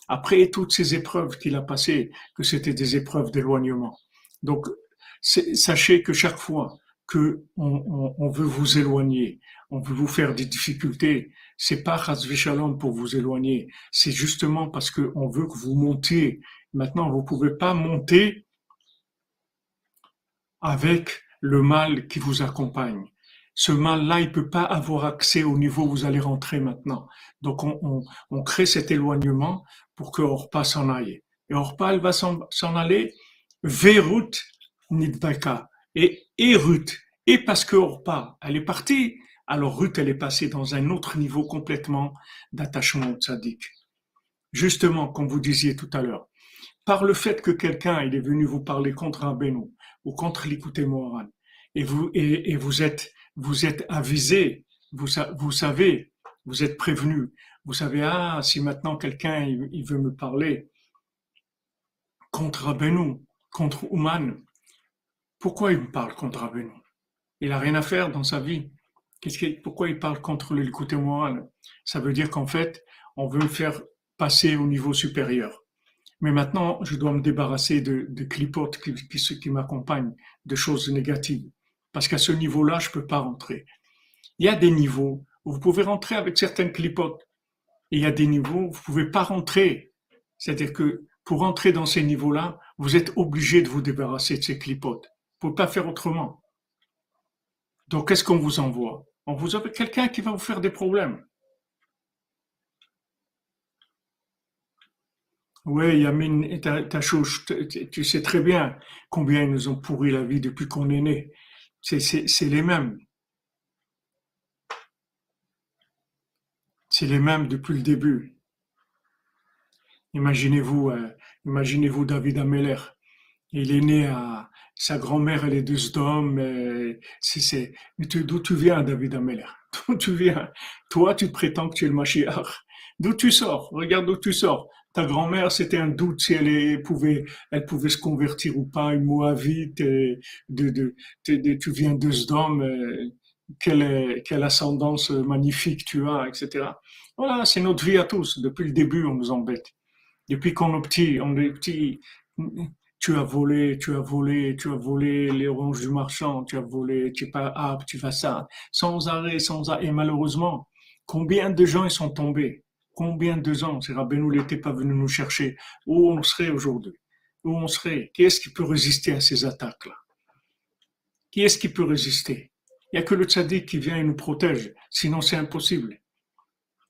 Après toutes ces épreuves qu'il a passées, que c'était des épreuves d'éloignement. Donc, sachez que chaque fois que on, on, veut vous éloigner, on veut vous faire des difficultés, c'est pas Shalom pour vous éloigner, c'est justement parce qu'on veut que vous montiez. Maintenant, vous pouvez pas monter avec le mal qui vous accompagne. Ce mal-là, il peut pas avoir accès au niveau où vous allez rentrer maintenant. Donc, on, crée cet éloignement pour que Orpa s'en aille. Et Orpa, elle va s'en aller vers Ruth Nidbaka. Et, Ruth. Et parce que Orpa, elle est partie, alors Ruth, elle est passée dans un autre niveau complètement d'attachement au tzaddik. Justement, comme vous disiez tout à l'heure, par le fait que quelqu'un est venu vous parler contre un ou contre l'écouter moral, et vous êtes vous êtes avisé, vous, savez, vous êtes prévenu, vous savez ah si maintenant quelqu'un il, veut me parler contre Abenou, contre Ouman, pourquoi il me parle contre Abenou Il a rien à faire dans sa vie. Qu'est-ce pourquoi il parle contre l'écouter moral? Ça veut dire qu'en fait, on veut me faire passer au niveau supérieur. Mais maintenant, je dois me débarrasser de, clipotes qui, qui, qui m'accompagnent, de choses négatives. Parce qu'à ce niveau-là, je peux pas rentrer. Il y a des niveaux où vous pouvez rentrer avec certaines clipotes. Et il y a des niveaux où vous pouvez pas rentrer. C'est-à-dire que pour rentrer dans ces niveaux-là, vous êtes obligé de vous débarrasser de ces clipotes. Vous pouvez pas faire autrement. Donc, qu'est-ce qu'on vous envoie? On vous envoie quelqu'un qui va vous faire des problèmes. Oui, Yamine, tu sais très bien combien ils nous ont pourri la vie depuis qu'on est né. C'est les mêmes. C'est les mêmes depuis le début. Imaginez-vous, euh, imaginez-vous David Ameller. Il est né à sa grand-mère, elle est de Sdom. Euh, c'est, mais d'où tu viens, David Ameller? D'où tu viens? Toi, tu prétends que tu es le Mashiach. D'où tu sors? Regarde d'où tu sors ta grand-mère, c'était un doute si elle pouvait, elle pouvait se convertir ou pas, une Moabite, de, de, de, tu viens de Sdom, euh, quelle, quelle ascendance magnifique tu as, etc. Voilà, c'est notre vie à tous. Depuis le début, on nous embête. Depuis qu'on est petit, on est petit, tu as volé, tu as volé, tu as volé les oranges du marchand, tu as volé, tu es pas apte, tu vas ça, sans arrêt, sans arrêt. Et malheureusement, combien de gens ils sont tombés? Combien de ans si Rabbeinu n'était pas venu nous chercher. Où on serait aujourd'hui? Où on serait? Qui est-ce qui peut résister à ces attaques-là? Qui est-ce qui peut résister? Il n'y a que le tzaddik qui vient et nous protège, sinon c'est impossible.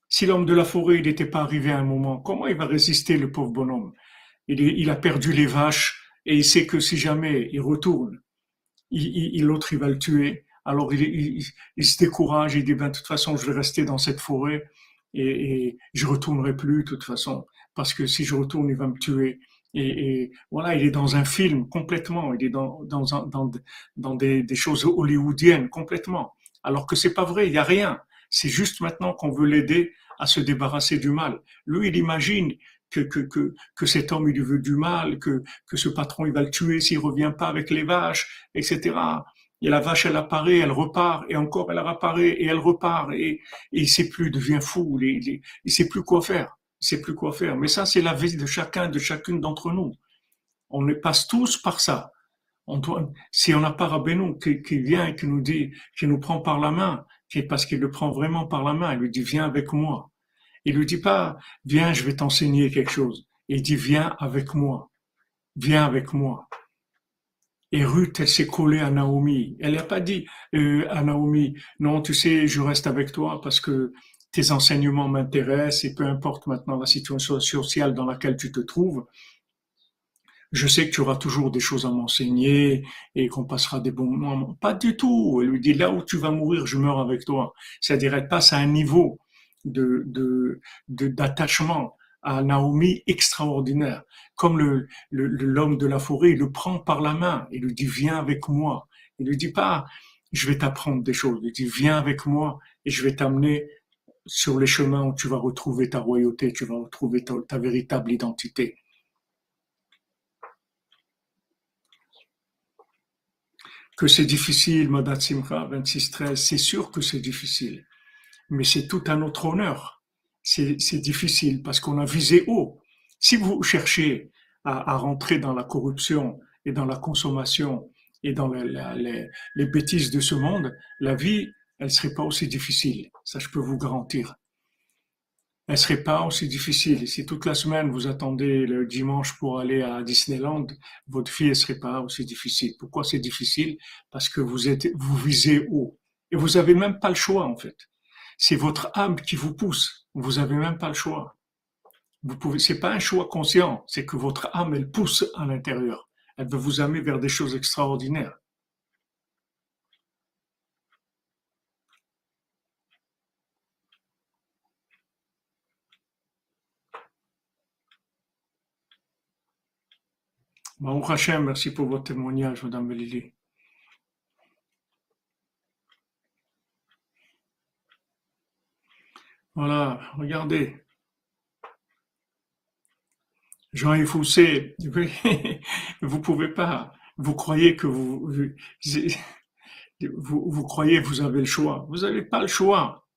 Si l'homme de la forêt n'était pas arrivé à un moment, comment il va résister, le pauvre bonhomme? Il, a perdu les vaches et il sait que si jamais il retourne, l'autre il va le tuer. Alors il, se décourage, il dit ben, de toute façon je vais rester dans cette forêt et, et je retournerai plus de toute façon parce que si je retourne, il va me tuer. Et, voilà, il est dans un film complètement, il est dans, dans, dans, dans des, des, choses hollywoodiennes complètement. Alors que c'est pas vrai, il y a rien. C'est juste maintenant qu'on veut l'aider à se débarrasser du mal. Lui, il imagine que, que, que, que cet homme, il veut du mal, que, que ce patron, il va le tuer s'il revient pas avec les vaches, etc et la vache, elle apparaît, elle repart, et encore elle apparaît, et elle repart, et, et il sait plus, il devient fou, il sait plus quoi faire, il sait plus quoi faire. Mais ça, c'est la vie de chacun, de chacune d'entre nous. On passe tous par ça. On doit, si on n'a pas Rabbeinu qui, qui vient et qui nous dit, qui nous prend par la main, qui, parce qu'il le prend vraiment par la main, il lui dit, viens avec moi. Il lui dit pas, viens, je vais t'enseigner quelque chose. Il dit, viens avec moi. Viens avec moi. Et Ruth, elle s'est collée à Naomi. Elle n'a pas dit euh, à Naomi, non, tu sais, je reste avec toi parce que tes enseignements m'intéressent et peu importe maintenant la situation sociale dans laquelle tu te trouves, je sais que tu auras toujours des choses à m'enseigner et qu'on passera des bons moments. Pas du tout. Elle lui dit, là où tu vas mourir, je meurs avec toi. C'est-à-dire, elle passe à un niveau de, d'attachement à Naomi extraordinaire. Comme le, l'homme de la forêt, il le prend par la main, il lui dit viens avec moi. Il lui dit pas je vais t'apprendre des choses, il dit viens avec moi et je vais t'amener sur les chemins où tu vas retrouver ta royauté, tu vas retrouver ta, véritable identité. Que c'est difficile, Madat Simcha 26-13, c'est sûr que c'est difficile, mais c'est tout à notre honneur c'est difficile parce qu'on a visé haut. Si vous cherchez à, rentrer dans la corruption et dans la consommation et dans les, bêtises de ce monde, la vie, elle serait pas aussi difficile. Ça, je peux vous garantir. Elle serait pas aussi difficile. Si toute la semaine vous attendez le dimanche pour aller à Disneyland, votre vie, elle serait pas aussi difficile. Pourquoi c'est difficile? Parce que vous êtes, vous visez haut. Et vous avez même pas le choix, en fait. C'est votre âme qui vous pousse. Vous avez même pas le choix. Vous pouvez, c'est pas un choix conscient, c'est que votre âme, elle pousse à l'intérieur. Elle veut vous amener vers des choses extraordinaires. Merci pour votre témoignage, Madame Lili. Voilà, regardez. Jean-Yves Fousset, vous pouvez pas, vous croyez que vous, vous, vous croyez vous avez le choix. Vous n'avez pas le choix.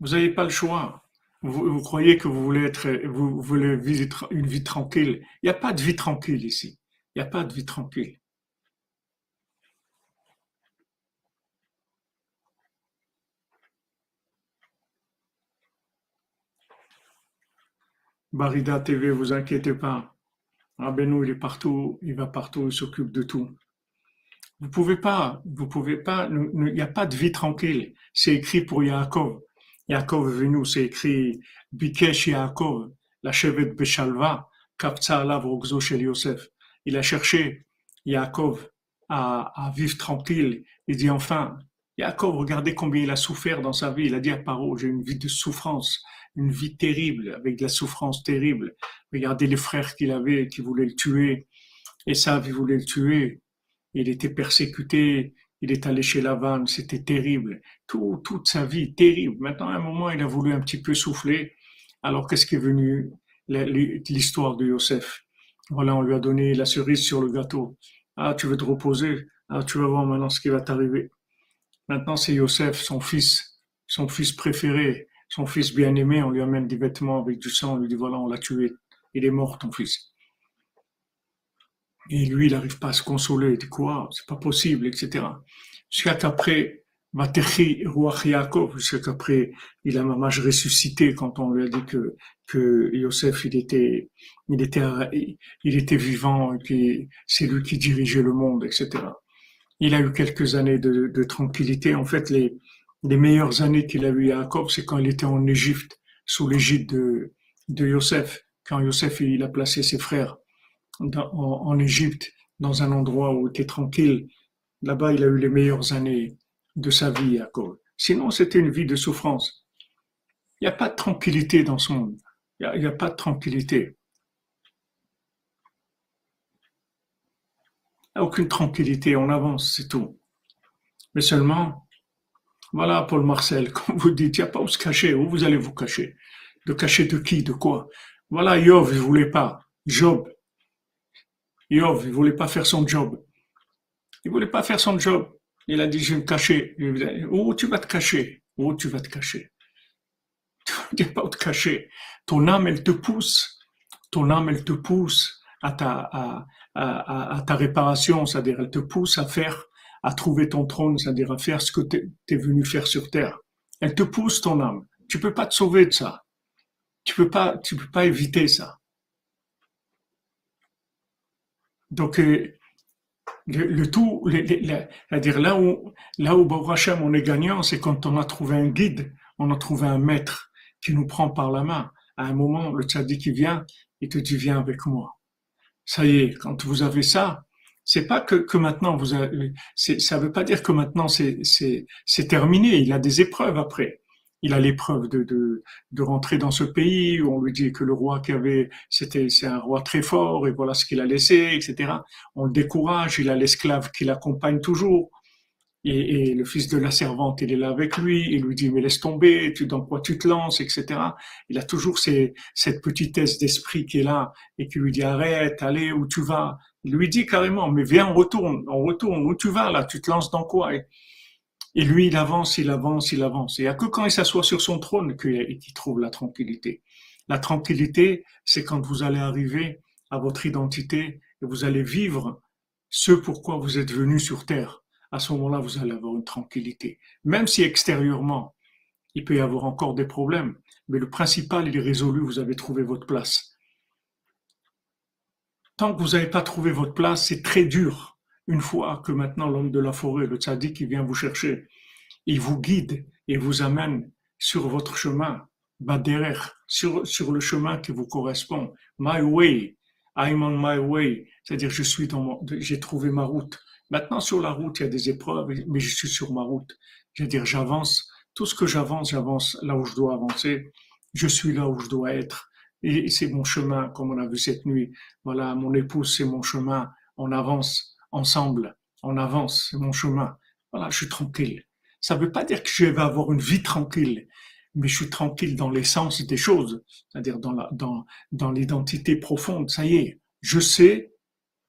Vous n'avez pas le choix. Vous, croyez que vous voulez être, vous, voulez vivre une vie tranquille. Il n'y a pas de vie tranquille ici. Il n'y a pas de vie tranquille. Barida TV, vous inquiétez pas. Rabbeinu, il est partout, il va partout, il s'occupe de tout. Vous pouvez pas, vous pouvez pas, il n'y a pas de vie tranquille. C'est écrit pour Yaakov. Yaakov venu, c'est écrit Bikesh Yaakov, la chevet Beshalva, Kaptsa Alav Shel Yosef. Il a cherché Yaakov à, à, vivre tranquille. Il dit enfin, Yaakov, regardez combien il a souffert dans sa vie. Il a dit à Paro, j'ai une vie de souffrance, une vie terrible, avec de la souffrance terrible. Regardez les frères qu'il avait, qui voulaient le tuer. Et ça, il voulait le tuer. Il était persécuté, il est allé chez Lavan, c'était terrible. Tout, toute sa vie, terrible. Maintenant, à un moment, il a voulu un petit peu souffler. Alors, qu'est-ce qui est venu? L'histoire de Yosef. Voilà, on lui a donné la cerise sur le gâteau. Ah, tu veux te reposer? Ah, tu vas voir maintenant ce qui va t'arriver. Maintenant, c'est Yosef, son fils, son fils préféré, son fils bien-aimé. On lui amène des vêtements avec du sang. On lui dit, voilà, on l'a tué. Il est mort, ton fils. Et lui, il n'arrive pas à se consoler. Il dit quoi? C'est pas possible, etc. Jusqu'à qu'après, qu'après, il a mamage ressuscité quand on lui a dit que, que Yosef, il était, il était, il était vivant et puis c'est lui qui dirigeait le monde, etc. Il a eu quelques années de, tranquillité. En fait, les, meilleures années qu'il a eu Yaakov, c'est quand il était en Égypte, sous l'égide de, de Yosef, quand Yosef, il a placé ses frères en, Égypte, dans un endroit où il était tranquille. Là-bas, il a eu les meilleures années de sa vie, Yaakov. Sinon, c'était une vie de souffrance. Il n'y a pas de tranquillité dans ce monde. Il n'y a, pas de tranquillité. Il n'y a aucune tranquillité, on avance, c'est tout. Mais seulement, voilà, Paul Marcel, comme vous dites, il n'y a pas où se cacher. Où vous allez vous cacher? De cacher de qui De quoi? Voilà, Yov, il ne voulait pas. Job, Yov, il voulait pas faire son job. Il voulait pas faire son job. Il a dit, je vais me cacher. Où tu vas te cacher? Où tu vas te cacher? Tu ne pas où te cacher. Ton âme, elle te pousse. Ton âme, elle te pousse à ta, ta réparation, c'est-à-dire elle te pousse à faire, à trouver ton trône, c'est-à-dire à faire ce que tu es venu faire sur terre. Elle te pousse, ton âme. Tu peux pas te sauver de ça. Tu peux pas, tu peux pas éviter ça. Donc, euh, le, tout, c'est-à-dire là où, là où on est gagnant, c'est quand on a trouvé un guide, on a trouvé un maître qui nous prend par la main. À un moment, le tzaddik qui vient, il te dit viens avec moi. Ça y est, quand vous avez ça, c'est pas que, que maintenant vous avez, ça veut pas dire que maintenant c'est, terminé. Il a des épreuves après il a l'épreuve de, de, de, rentrer dans ce pays où on lui dit que le roi qui avait, c'était, c'est un roi très fort et voilà ce qu'il a laissé, etc. On le décourage, il a l'esclave qui l'accompagne toujours. Et, et, le fils de la servante, il est là avec lui, il lui dit mais laisse tomber, tu dans quoi tu te lances, etc. Il a toujours ces, cette petitesse d'esprit qui est là et qui lui dit arrête, allez où tu vas. Il lui dit carrément mais viens on retourne, on retourne où tu vas là, tu te lances dans quoi? Et lui, il avance, il avance, il avance. Et il n'y a que quand il s'assoit sur son trône qu'il trouve la tranquillité. La tranquillité, c'est quand vous allez arriver à votre identité et vous allez vivre ce pourquoi vous êtes venu sur terre. À ce moment-là, vous allez avoir une tranquillité. Même si extérieurement, il peut y avoir encore des problèmes, mais le principal, il est résolu, vous avez trouvé votre place. Tant que vous n'avez pas trouvé votre place, c'est très dur une fois que maintenant l'homme de la forêt, le tzaddik, qui vient vous chercher, il vous guide et vous amène sur votre chemin, baderer, sur, sur le chemin qui vous correspond. My way, I'm on my way, c'est-à-dire je suis dans j'ai trouvé ma route. Maintenant sur la route il y a des épreuves, mais je suis sur ma route. C'est-à-dire j'avance, tout ce que j'avance, j'avance là où je dois avancer. Je suis là où je dois être. et c'est mon chemin, comme on a vu cette nuit. Voilà, mon épouse, c'est mon chemin. On avance ensemble. On avance, c'est mon chemin. Voilà, je suis tranquille. Ça ne veut pas dire que je vais avoir une vie tranquille, mais je suis tranquille dans l'essence des choses, c'est-à-dire dans la, dans, dans l'identité profonde. Ça y est, je sais,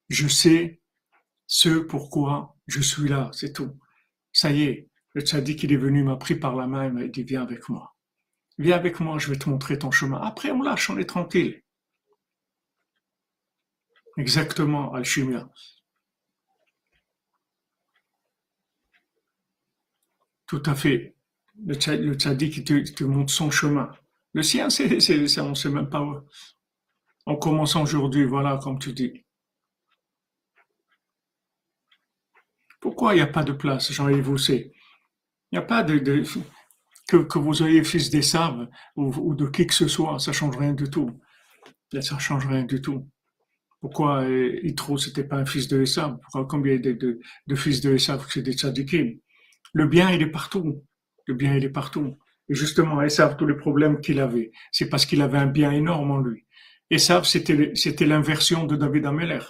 je sais ce pourquoi je suis là, c'est tout. Ça y est, le tzaddik, il est venu, m'a pris par la main, il m'a dit, viens avec moi. Viens avec moi, je vais te montrer ton chemin. Après, on lâche, on est tranquille. Exactement, Alchimia. Tout à fait. Le, tzaddik, il te, montre son chemin. Le sien, c'est, on ne sait même pas. On commence aujourd'hui, voilà, comme tu dis. Pourquoi il n'y a pas de place, Jean-Yves Il n'y a pas de, que, vous soyez fils des sables ou, de qui que ce soit, ça change rien du tout. Ça change rien du tout. Pourquoi euh, Yitro, c'était pas un fils de Pourquoi combien de, de, de fils de c'est des tzadikim Le bien, il est partout. Le bien, il est partout. Et justement, Esav, tous les problèmes qu'il avait, c'est parce qu'il avait un bien énorme en lui. Esav, c'était, c'était l'inversion de David Ameller.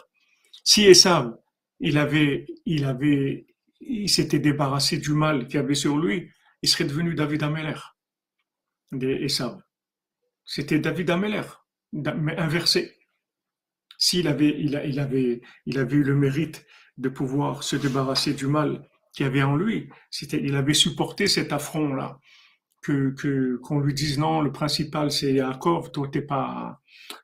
Si Esav, il avait, il avait, il s'était débarrassé du mal qu'il avait sur lui, il serait devenu David Ameller. C'était David Ameller, mais inversé. S'il avait, il, avait, il avait eu le mérite de pouvoir se débarrasser du mal qu'il avait en lui, c'était, il avait supporté cet affront-là que qu'on lui dise non, le principal c'est Yaakov, toi t'es pas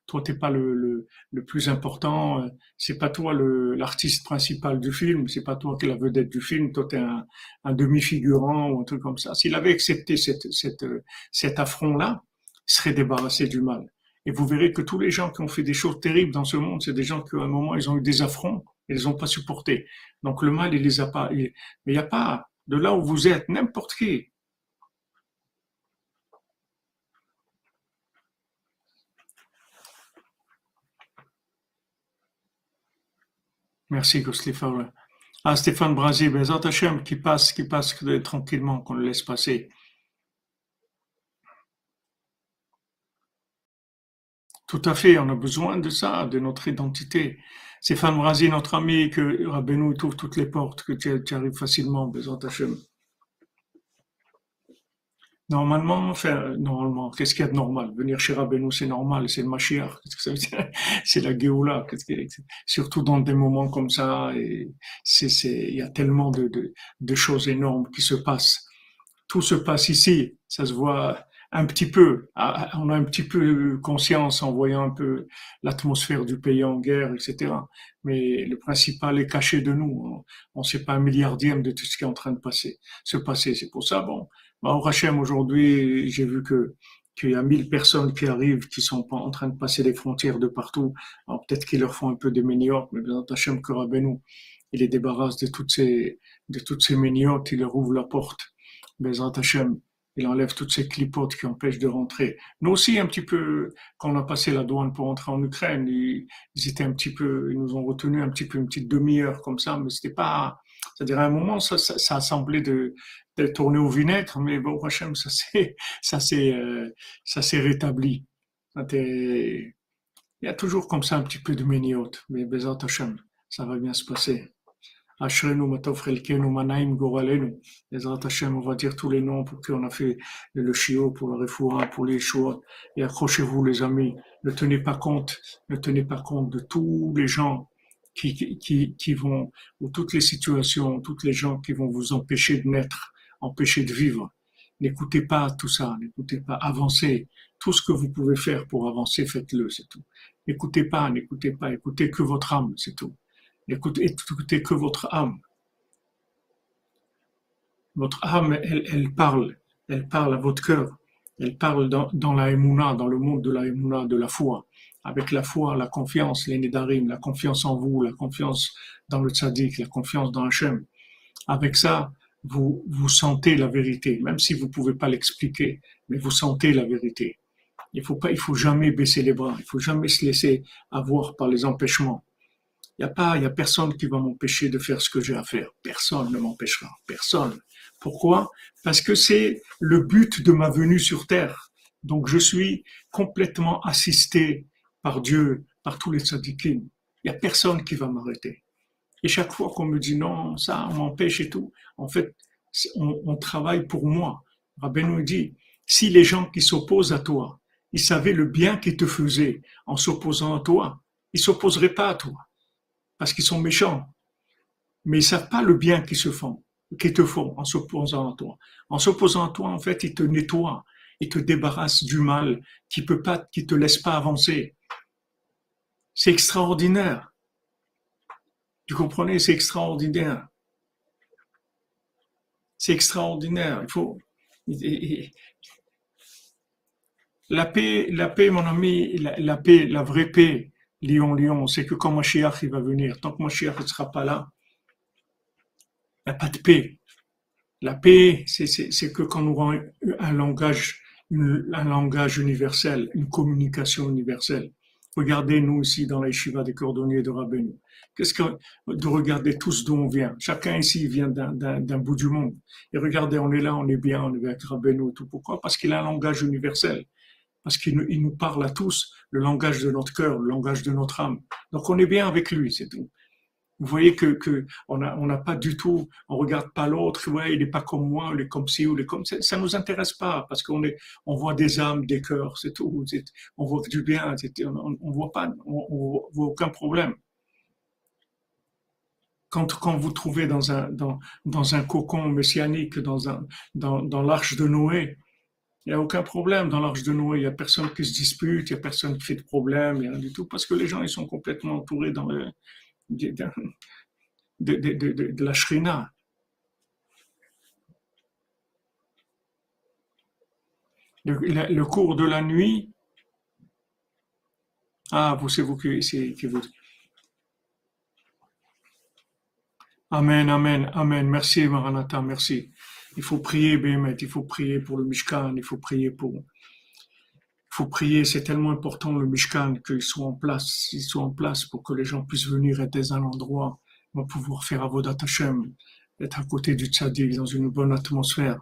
toi t'es pas le, le, le, plus important, c'est pas toi l'artiste principal du film, c'est pas toi qui est la vedette du film, toi t'es un, un demi-figurant ou un truc comme ça. S'il avait accepté cette, cette, cet affront-là, il serait débarrassé du mal. Et vous verrez que tous les gens qui ont fait des choses terribles dans ce monde, c'est des gens qui à un moment ils ont eu des affronts et ils ont pas supporté. Donc le mal il les a pas. mais il n'y a pas de là où vous êtes n'importe qui Merci, Stéphane. Ah, Stéphane Brasi, Bezat Hachem, qui passe, qui passe tranquillement, qu'on le laisse passer. Tout à fait, on a besoin de ça, de notre identité. Stéphane Brasi, notre ami, que Rabbeinu t'ouvre toutes les portes, que tu, arrives facilement, Bezat Hachem. Normalement, enfin, normalement, qu'est-ce qu'il y a de normal? Venir chez Rabbeinu, c'est normal, c'est le Mashiach. C'est la Géoula. Surtout dans des moments comme ça, et c'est, il y a tellement de, de, de, choses énormes qui se passent. Tout se passe ici, ça se voit un petit peu. Ah, on a un petit peu conscience en voyant un peu l'atmosphère du pays en guerre, etc. Mais le principal est caché de nous. On ne sait pas un milliardième de tout ce qui est en train de passer, se passer. C'est pour ça, bon, bah, Hachem, aujourd'hui, j'ai vu que qu'il y a mille personnes qui arrivent, qui sont en train de passer les frontières de partout. Alors peut-être qu'ils leur font un peu de méniotes, mais bien Hachem que Rabbeinu, il les débarrasse de toutes ces, de toutes ces méniotes, il leur ouvre la porte. Bezat Hachem, il enlève toutes ces clipotes qui empêchent de rentrer. Nous aussi, un petit peu, quand on a passé la douane pour entrer en Ukraine, ils, étaient un petit peu, ils nous ont retenu un petit peu une petite demi-heure comme ça, mais c'était pas, c'est-à-dire à un moment, ça, a semblé de, tourner au vinaigre, mais bon, Hachem, euh, ça s'est rétabli. Il y a toujours comme ça un petit peu de méniote, mais Bezat Hachem, ça va bien se passer. Matov Manaim Goralenu. Hachem, on va dire tous les noms pour qu'on a fait le chiot, pour le refoua, pour les choix. Et accrochez-vous, les amis. Ne tenez pas compte, ne tenez pas compte de tous les gens qui, vont, ou toutes les situations, toutes les gens qui vont vous empêcher de naître empêcher de vivre. N'écoutez pas tout ça, n'écoutez pas, avancez. Tout ce que vous pouvez faire pour avancer, faites-le, c'est tout. N'écoutez pas, n'écoutez pas, écoutez que votre âme, c'est tout. Écoutez, écoutez que votre âme. Votre âme, elle, elle parle, elle parle à votre cœur. Elle parle dans, dans la émouna, dans le monde de la émouna, de la foi. Avec la foi, la confiance, les la confiance en vous, la confiance dans le tzaddik, la confiance dans Hachem. Avec ça, vous, vous sentez la vérité, même si vous pouvez pas l'expliquer, mais vous sentez la vérité. Il faut pas, il faut jamais baisser les bras, il faut jamais se laisser avoir par les empêchements. Il y a pas, y a personne qui va m'empêcher de faire ce que j'ai à faire. Personne ne m'empêchera. Personne. Pourquoi? Parce que c'est le but de ma venue sur terre. Donc je suis complètement assisté par Dieu, par tous les tzadikim. Il n'y a personne qui va m'arrêter. Et chaque fois qu'on me dit non, ça m'empêche et tout, en fait, on, travaille pour moi. Rabbi nous dit, si les gens qui s'opposent à toi, ils savaient le bien qu'ils te faisaient en s'opposant à toi, ils s'opposeraient pas à toi, parce qu'ils sont méchants. Mais ils savent pas le bien qu'ils se font, te font en s'opposant à toi. En s'opposant à toi, en fait, ils te nettoient, ils te débarrassent du mal qui peut pas, qui te laisse pas avancer. C'est extraordinaire. Tu comprenez? C'est extraordinaire. C'est extraordinaire. Il faut. La paix, la paix, mon ami, la, paix, la vraie paix, Lyon, Lyon, c'est que quand Mashiach il va venir, tant que Mashiach ne sera pas là, il n'y a pas de paix. La paix, c'est que quand nous aurons un langage, un langage universel, une communication universelle. Regardez nous ici dans la yeshiva des cordonniers de Rabbeinu. Qu'est-ce que de regarder tous d'où on vient Chacun ici vient d'un bout du monde. Et regardez, on est là, on est bien, on est avec Rabbeinu tout. Pourquoi? Parce qu'il a un langage universel. Parce qu'il nous parle à tous le langage de notre cœur, le langage de notre âme. Donc on est bien avec lui, c'est tout. Vous voyez que, que on n'a on pas du tout, on regarde pas l'autre, ouais, il n'est pas comme moi, il est comme ci ou il est comme ça. Ça nous intéresse pas parce qu'on est, on voit des âmes, des cœurs, c'est tout. On voit du bien, on, on voit pas, on, voit aucun problème. Quand, quand vous trouvez dans un, dans, dans un cocon messianique, dans, un, dans, dans l'arche de Noé, il n'y a aucun problème dans l'arche de Noé. Il n'y a personne qui se dispute, il n'y a personne qui fait de problème, il n'y a rien du tout, parce que les gens, ils sont complètement entourés dans le, de, de, la shrina. Le, cours de la nuit. Ah, vous, c'est vous qui, vous. Amen, amen, amen. Merci, Maranatha, merci. Il faut prier, Béhémet, il faut prier pour le Mishkan, il faut prier pour, faut prier, c'est tellement important le Mishkan qu'il soit en place, qu'il soit en place pour que les gens puissent venir être dans un endroit, va pouvoir faire Avodat Hashem, être à côté du tzaddik dans une bonne atmosphère.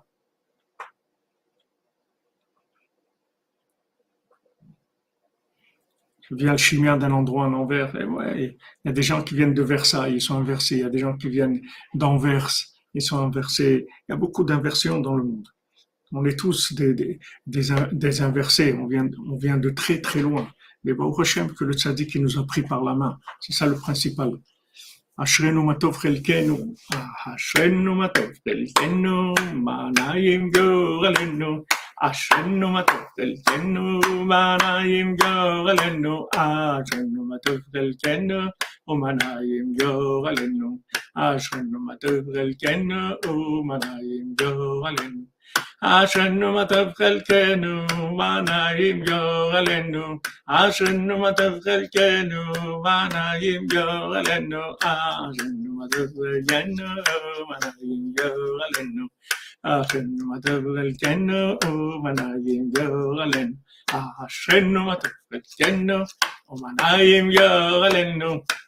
Je viens chimère d'un endroit en Anvers, et ouais, il y a des gens qui viennent de Versailles, ils sont inversés, il y a des gens qui viennent d'Anvers, ils sont inversés. Il y a beaucoup d'inversions dans le monde on est tous des, des, inversés, on vient, on vient de très très loin. Mais bon, Hachem, que le tzaddik qui nous a pris par la main, c'est ça le principal. אשרנו מה טוב חלקנו, אשרנו מה טוב חלקנו, מה נעים גורלנו, אשרנו מה טוב חלקנו, מה נעים גורלנו, אשרנו מה טוב חלקנו, ומה נעים גורלנו, אשרנו מה טוב חלקנו, ומה נעים גורלנו. Ashanu matav chalkenu, manayim yoralenu. Ashanu matav chalkenu, manayim yoralenu. Ashanu matav chalkenu, manayim yoralenu. Ashanu matav chalkenu, manayim yoralenu. Ashanu matav chalkenu, manayim yoralenu.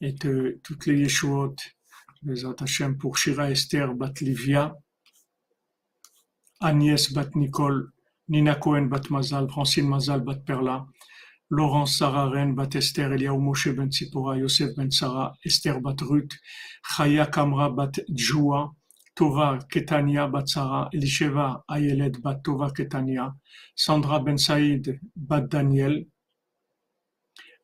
et toutes les Yeshuot, Bezat Hashem pour Shira Esther Bat Livia, Agnès Bat Nicole, Nina Cohen Bat Mazal, Francine Mazal Bat Perla, Laurence Sarah Ren Bat Esther, Eliaou Moshe Ben Yosef Ben Sarah, Esther Bat Ruth, Chaya Kamra Bat Djoua, Tova Ketania Bat Sarah, Elisheva Ayelet Bat Tova Ketania, Sandra Ben Saïd Bat Daniel,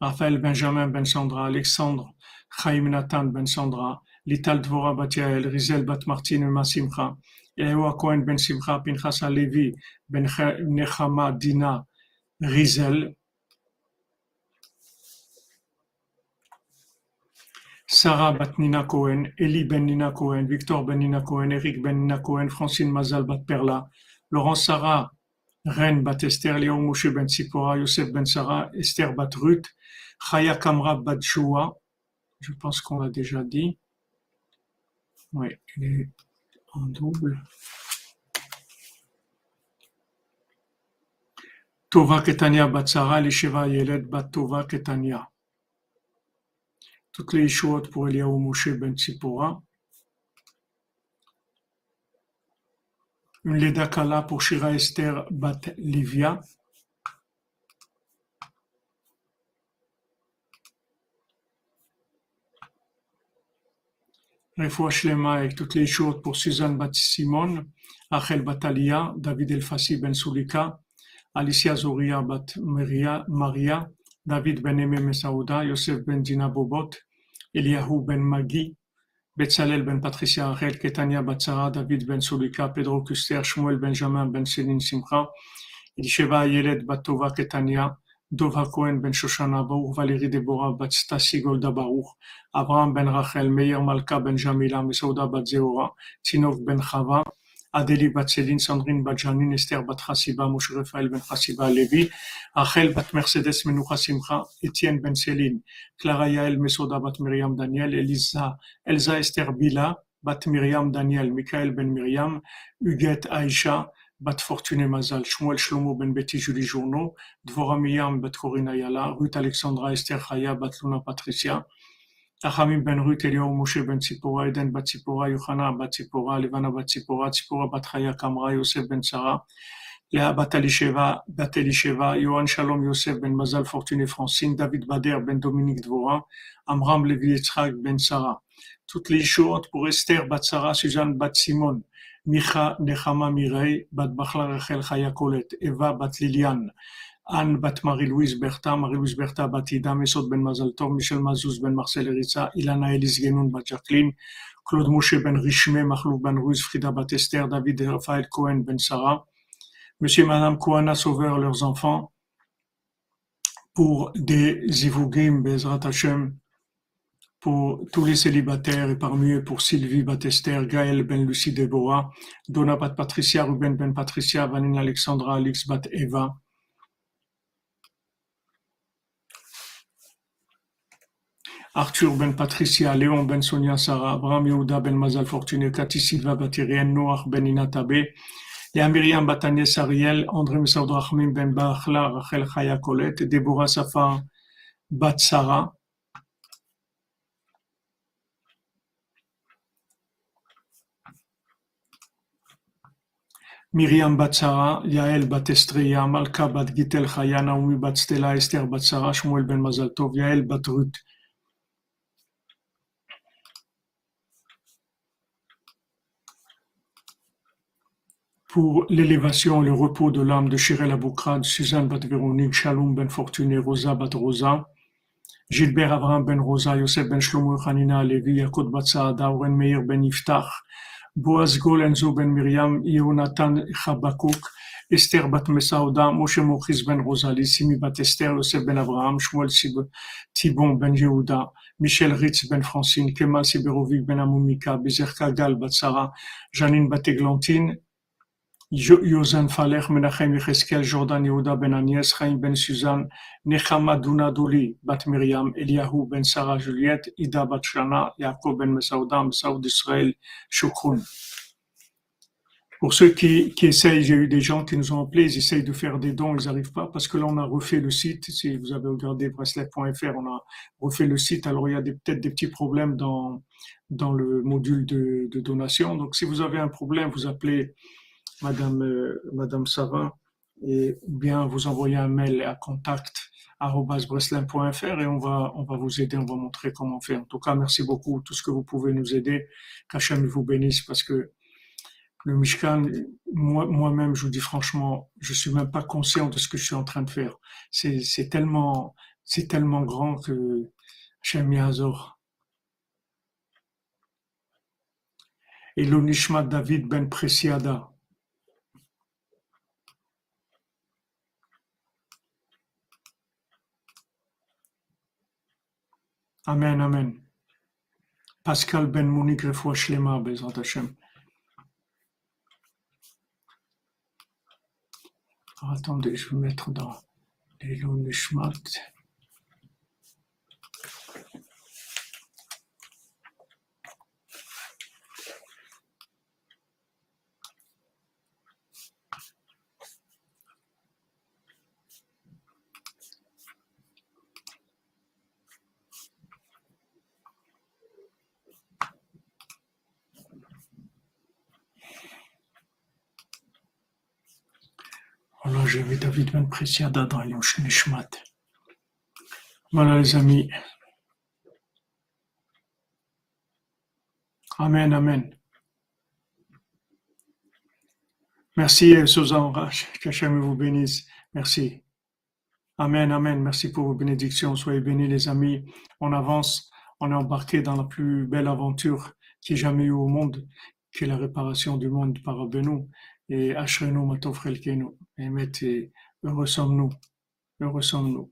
Raphaël Benjamin Ben Sandra, Alexandre Chaim Nathan Ben Sandra, Lital Dvora Batiael, Rizel Bat Martin Ben Simcha, Yehoa Cohen Ben Simcha, Pinchas Alevi Ben Nechama Dina Rizel, Sarah Bat Nina Cohen, Eli Ben Nina Cohen, Victor Ben Nina Cohen, Eric Ben Nina Cohen, Francine Mazal Bat Perla, Laurent Sarah Ren bat Esther, Léon Moshe ben Tzipora, Yosef ben Sarah, Esther bat Ruth, Chaya Kamra bat Joua, je pense qu'on l'a déjà dit. Oui, il est en double. Tova Ketania bat Sarah, Lisheva Yeled bat Tova Ketania. Toutes les Yeshuot pour Eliaou Moshe ben Tzipora. Une Leda Kala pour Shira Esther bat Livia. Refoua Shlema avec toutes les choses pour Suzanne bat Simon, Achel Batalia, David Elfassi ben Sulika, Alicia Zoria bat Maria, David ben Mesauda, Yosef ben Dina Bobot, Eliyahu ben Magi, Betzalel ben Patricia Arel, Ketania Batzara, David ben Sulika, Pedro Kuster, Shmuel Benjamin ben Selin Simcha, Elisheva Yeled Batova Ketania, Dova Cohen ben Shoshana Baruch, Valérie Deborah bat Stasi Abraham ben Rachel, Meir Malka ben Jamila, Mesauda bat Zeora, ben Chava, Adélie Batseline, Sandrine Badjanin, Esther Bat Chassiba, Moshe Raphaël Ben Levi, Rachel Bat Mercedes Menoucha Simcha, Étienne Ben Clara Yael Mesoda Miriam Daniel, Elisa, Elsa Esther Bila, Bat Miriam Daniel, Michael Ben Miriam, Huguette Aïcha, Bat Fortuné Mazal, Shmuel Shlomo Ben Betty Julie Journeau, Dvora Miriam Bat Yala, Ruth Alexandra Esther Chaya, Bat Luna Patricia, Achamim ben Ruth, Moshe ben Tzipora, Eden bat Tzipora, Yochana bat Tzipora, Levana bat Tzipora, Tzipora bat Chaya Kamra, Yosef ben Sarah, Léa bat Elisheva, bat Elisheva, Yohan Shalom Yosef ben Mazal Fortuné Francine, David Bader ben Dominique Dvora, Amram Levi Yitzhak ben Sarah. Toutes les choses pour Esther bat Sarah, Suzanne bat Simon, Micha Nechama Mirei, bat Bachla Rachel Chaya Kolet, Eva bat Liliane, Anne bat Marie-Louise Bertha, Marie-Louise Bertha bat Ida Mesot ben Mazal Tov, Michel Mazouz ben Marcel Eritza, Ilana Elis Genoun bat Jacqueline, Claude Moshe ben Richmé, Mahlouf ben Ruiz, Frida bat Esther, David et Raphaël Cohen ben Sarah, Monsieur et Madame Kouana Sauveur, leurs enfants, pour des Zivugim, Bezrat Hashem, pour tous les célibataires et parmi eux pour Sylvie Batester, Gaël Ben Lucie Deborah, Donna Bat Patricia, Ruben Ben Patricia, Vanine Alexandra, Alix Bat Eva, Arthur ben Patricia, Léon ben Sonia Sarah, Abraham Yehuda ben Mazal Fortuné, Cathy Silva Batirienne, Noach ben Inatabe, Léa Myriam Batanies Ariel, André Messaoud Rahmim ben Bachla, Rachel Chaya Colette, Déborah Safar Bat Sarah, Myriam Bat Sarah, Yael Bat Estreya, Malka Bat Gitel Chaya, Naomi Bat Stella, Esther Bat Sarah, Shmuel ben Mazal Tov, Yael Bat Ruth, pour l'élévation le repos de l'âme de Shirel Aboukrad, Suzanne Bat Véronique, Shalom Ben Fortuné, Rosa Bat Rosa, Gilbert Abraham Ben Rosa, Yosef Ben Shlomo Hanina Levi, Yakot Bat Saada, Ben Iftach, Boaz Golenzo Ben Miriam, Yonatan Chabakuk, Esther Bat Mesaouda, Moshe Mochis Ben Rosali, Simi Bat Esther, Yosef Ben Abraham, Shmuel Tibon Ben Yehuda, Michel Ritz Ben Francine, Kemal Siberovic Ben Amumika, Bezer Kagal Bat Sarah, Janine Bat Eglantine, Yosan Falech, Menachem Yecheskel, Jordan Yehuda Ben Agnès, Chaim Ben Suzanne, Nechama Douli, Bat Miriam, Eliyahu Ben Sarah Juliette, Ida Bat Shana, Yaakov Ben Mesaouda, Mesaoud Israël, Shukroun. Pour ceux qui, qui essayent, j'ai eu des gens qui nous ont appelés, ils essayent de faire des dons, ils n'arrivent pas parce que là on a refait le site. Si vous avez regardé bracelet.fr, on a refait le site. Alors il y a peut-être des petits problèmes dans, dans le module de, de donation. Donc si vous avez un problème, vous appelez Madame, euh, et bien vous envoyez un mail à contact et on va, on va vous aider, on va montrer comment faire. En tout cas, merci beaucoup, tout ce que vous pouvez nous aider. Qu'Hachem vous bénisse parce que le Mishkan, moi-même, je vous dis franchement, je suis même pas conscient de ce que je suis en train de faire. C'est tellement, c'est tellement grand que Hachem Yazor. Et l'Onishma David Ben Presiada, Amen, Amen. Pascal Ben Monique Refoua Shlema, Bezrat Hashem. Attendez, je vais mettre dans les Nishmat. Voilà, j'ai vu David Ben Preciada dans Nishmat. Voilà les amis. Amen, Amen. Merci Suzanne que Hachem vous bénisse. Merci. Amen, Amen. Merci pour vos bénédictions. Soyez bénis les amis. On avance. On est embarqué dans la plus belle aventure qui ait jamais eu au monde, qui est la réparation du monde par Abenou et Ashrenu Matov Chelkenu. Émet, heureux sommes-nous. Heureux sommes-nous.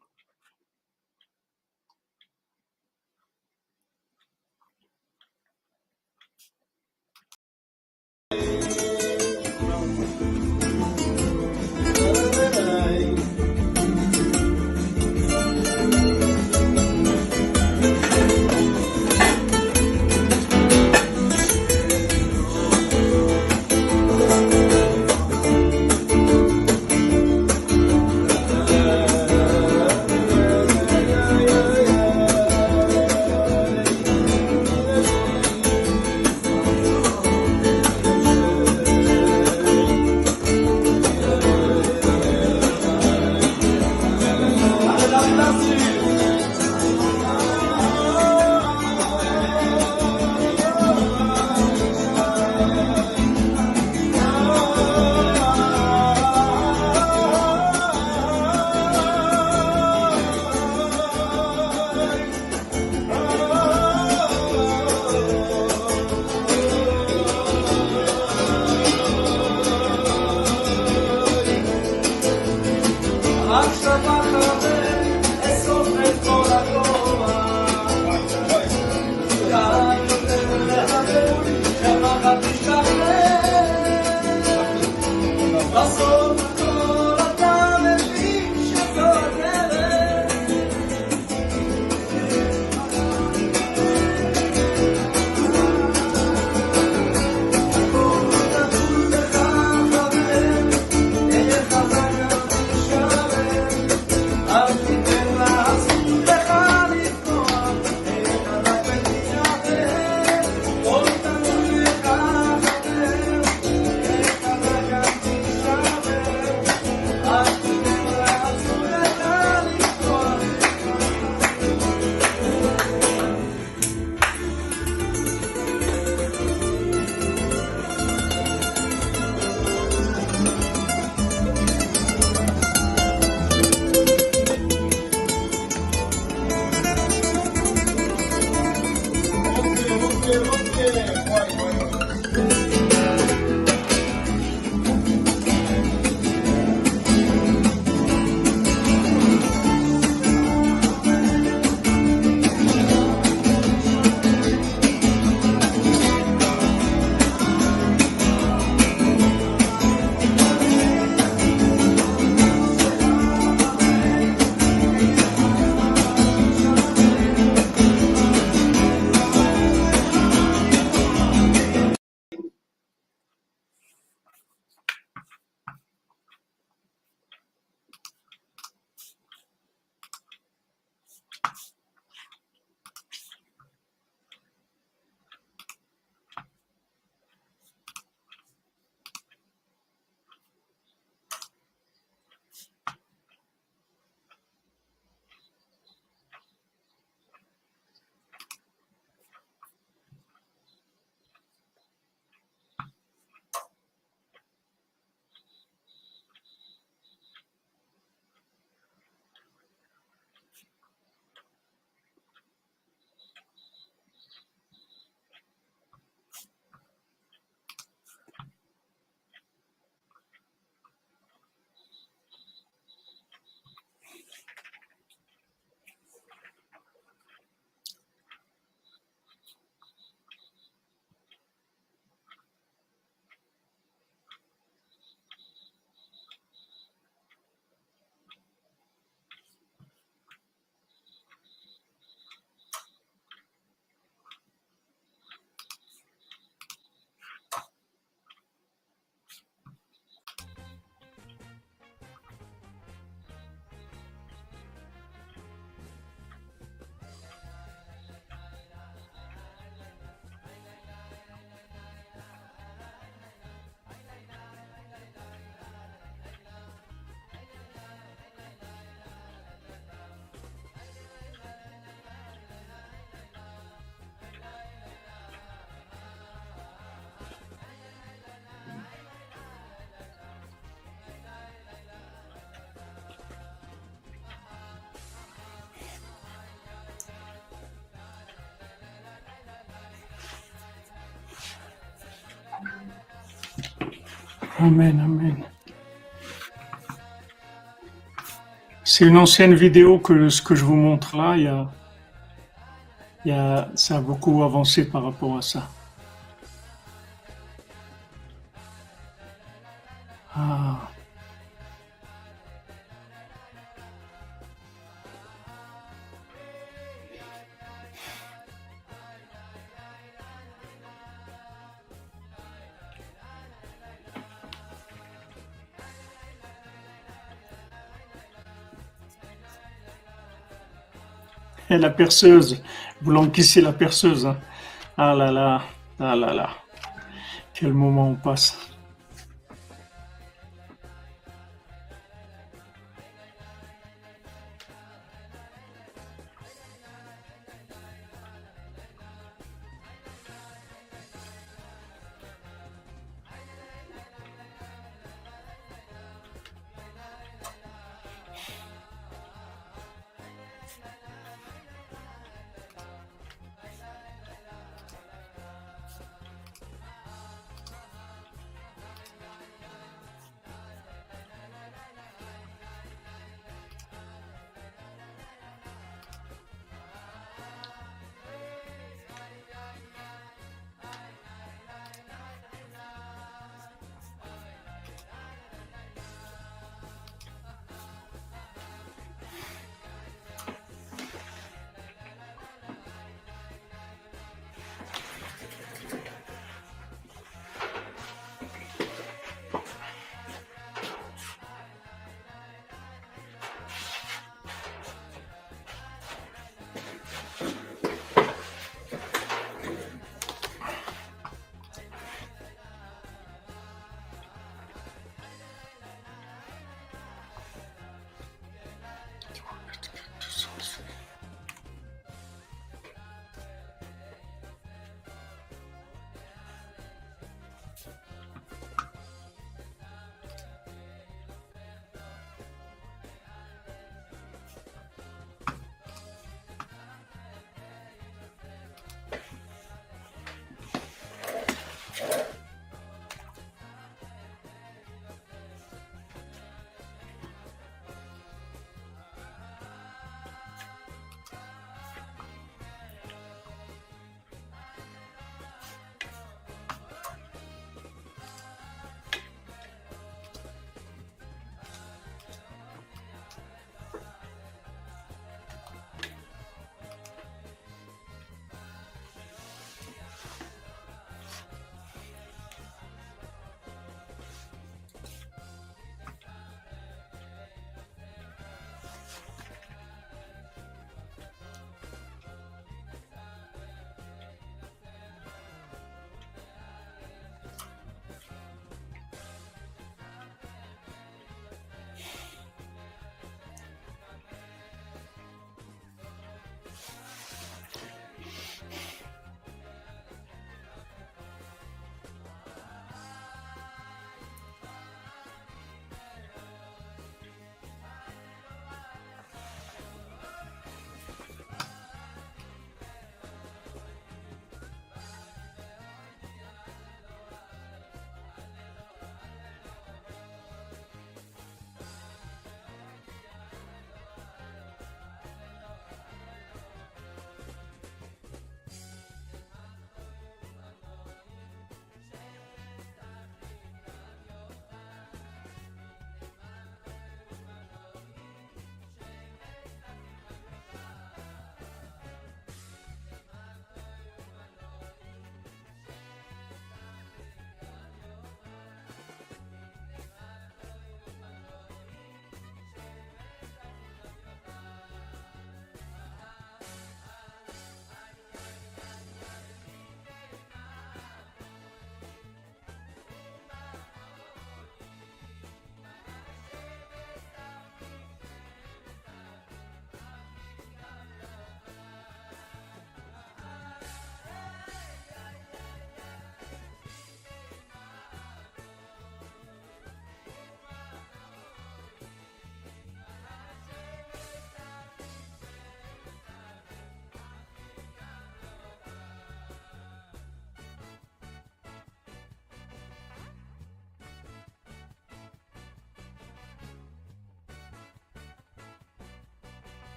Amen, amen. C'est une ancienne vidéo que ce que je vous montre là, ça a beaucoup avancé par rapport à ça. La perceuse, vous l'encaissez la perceuse. hein. Ah là là, ah là là, quel moment on passe.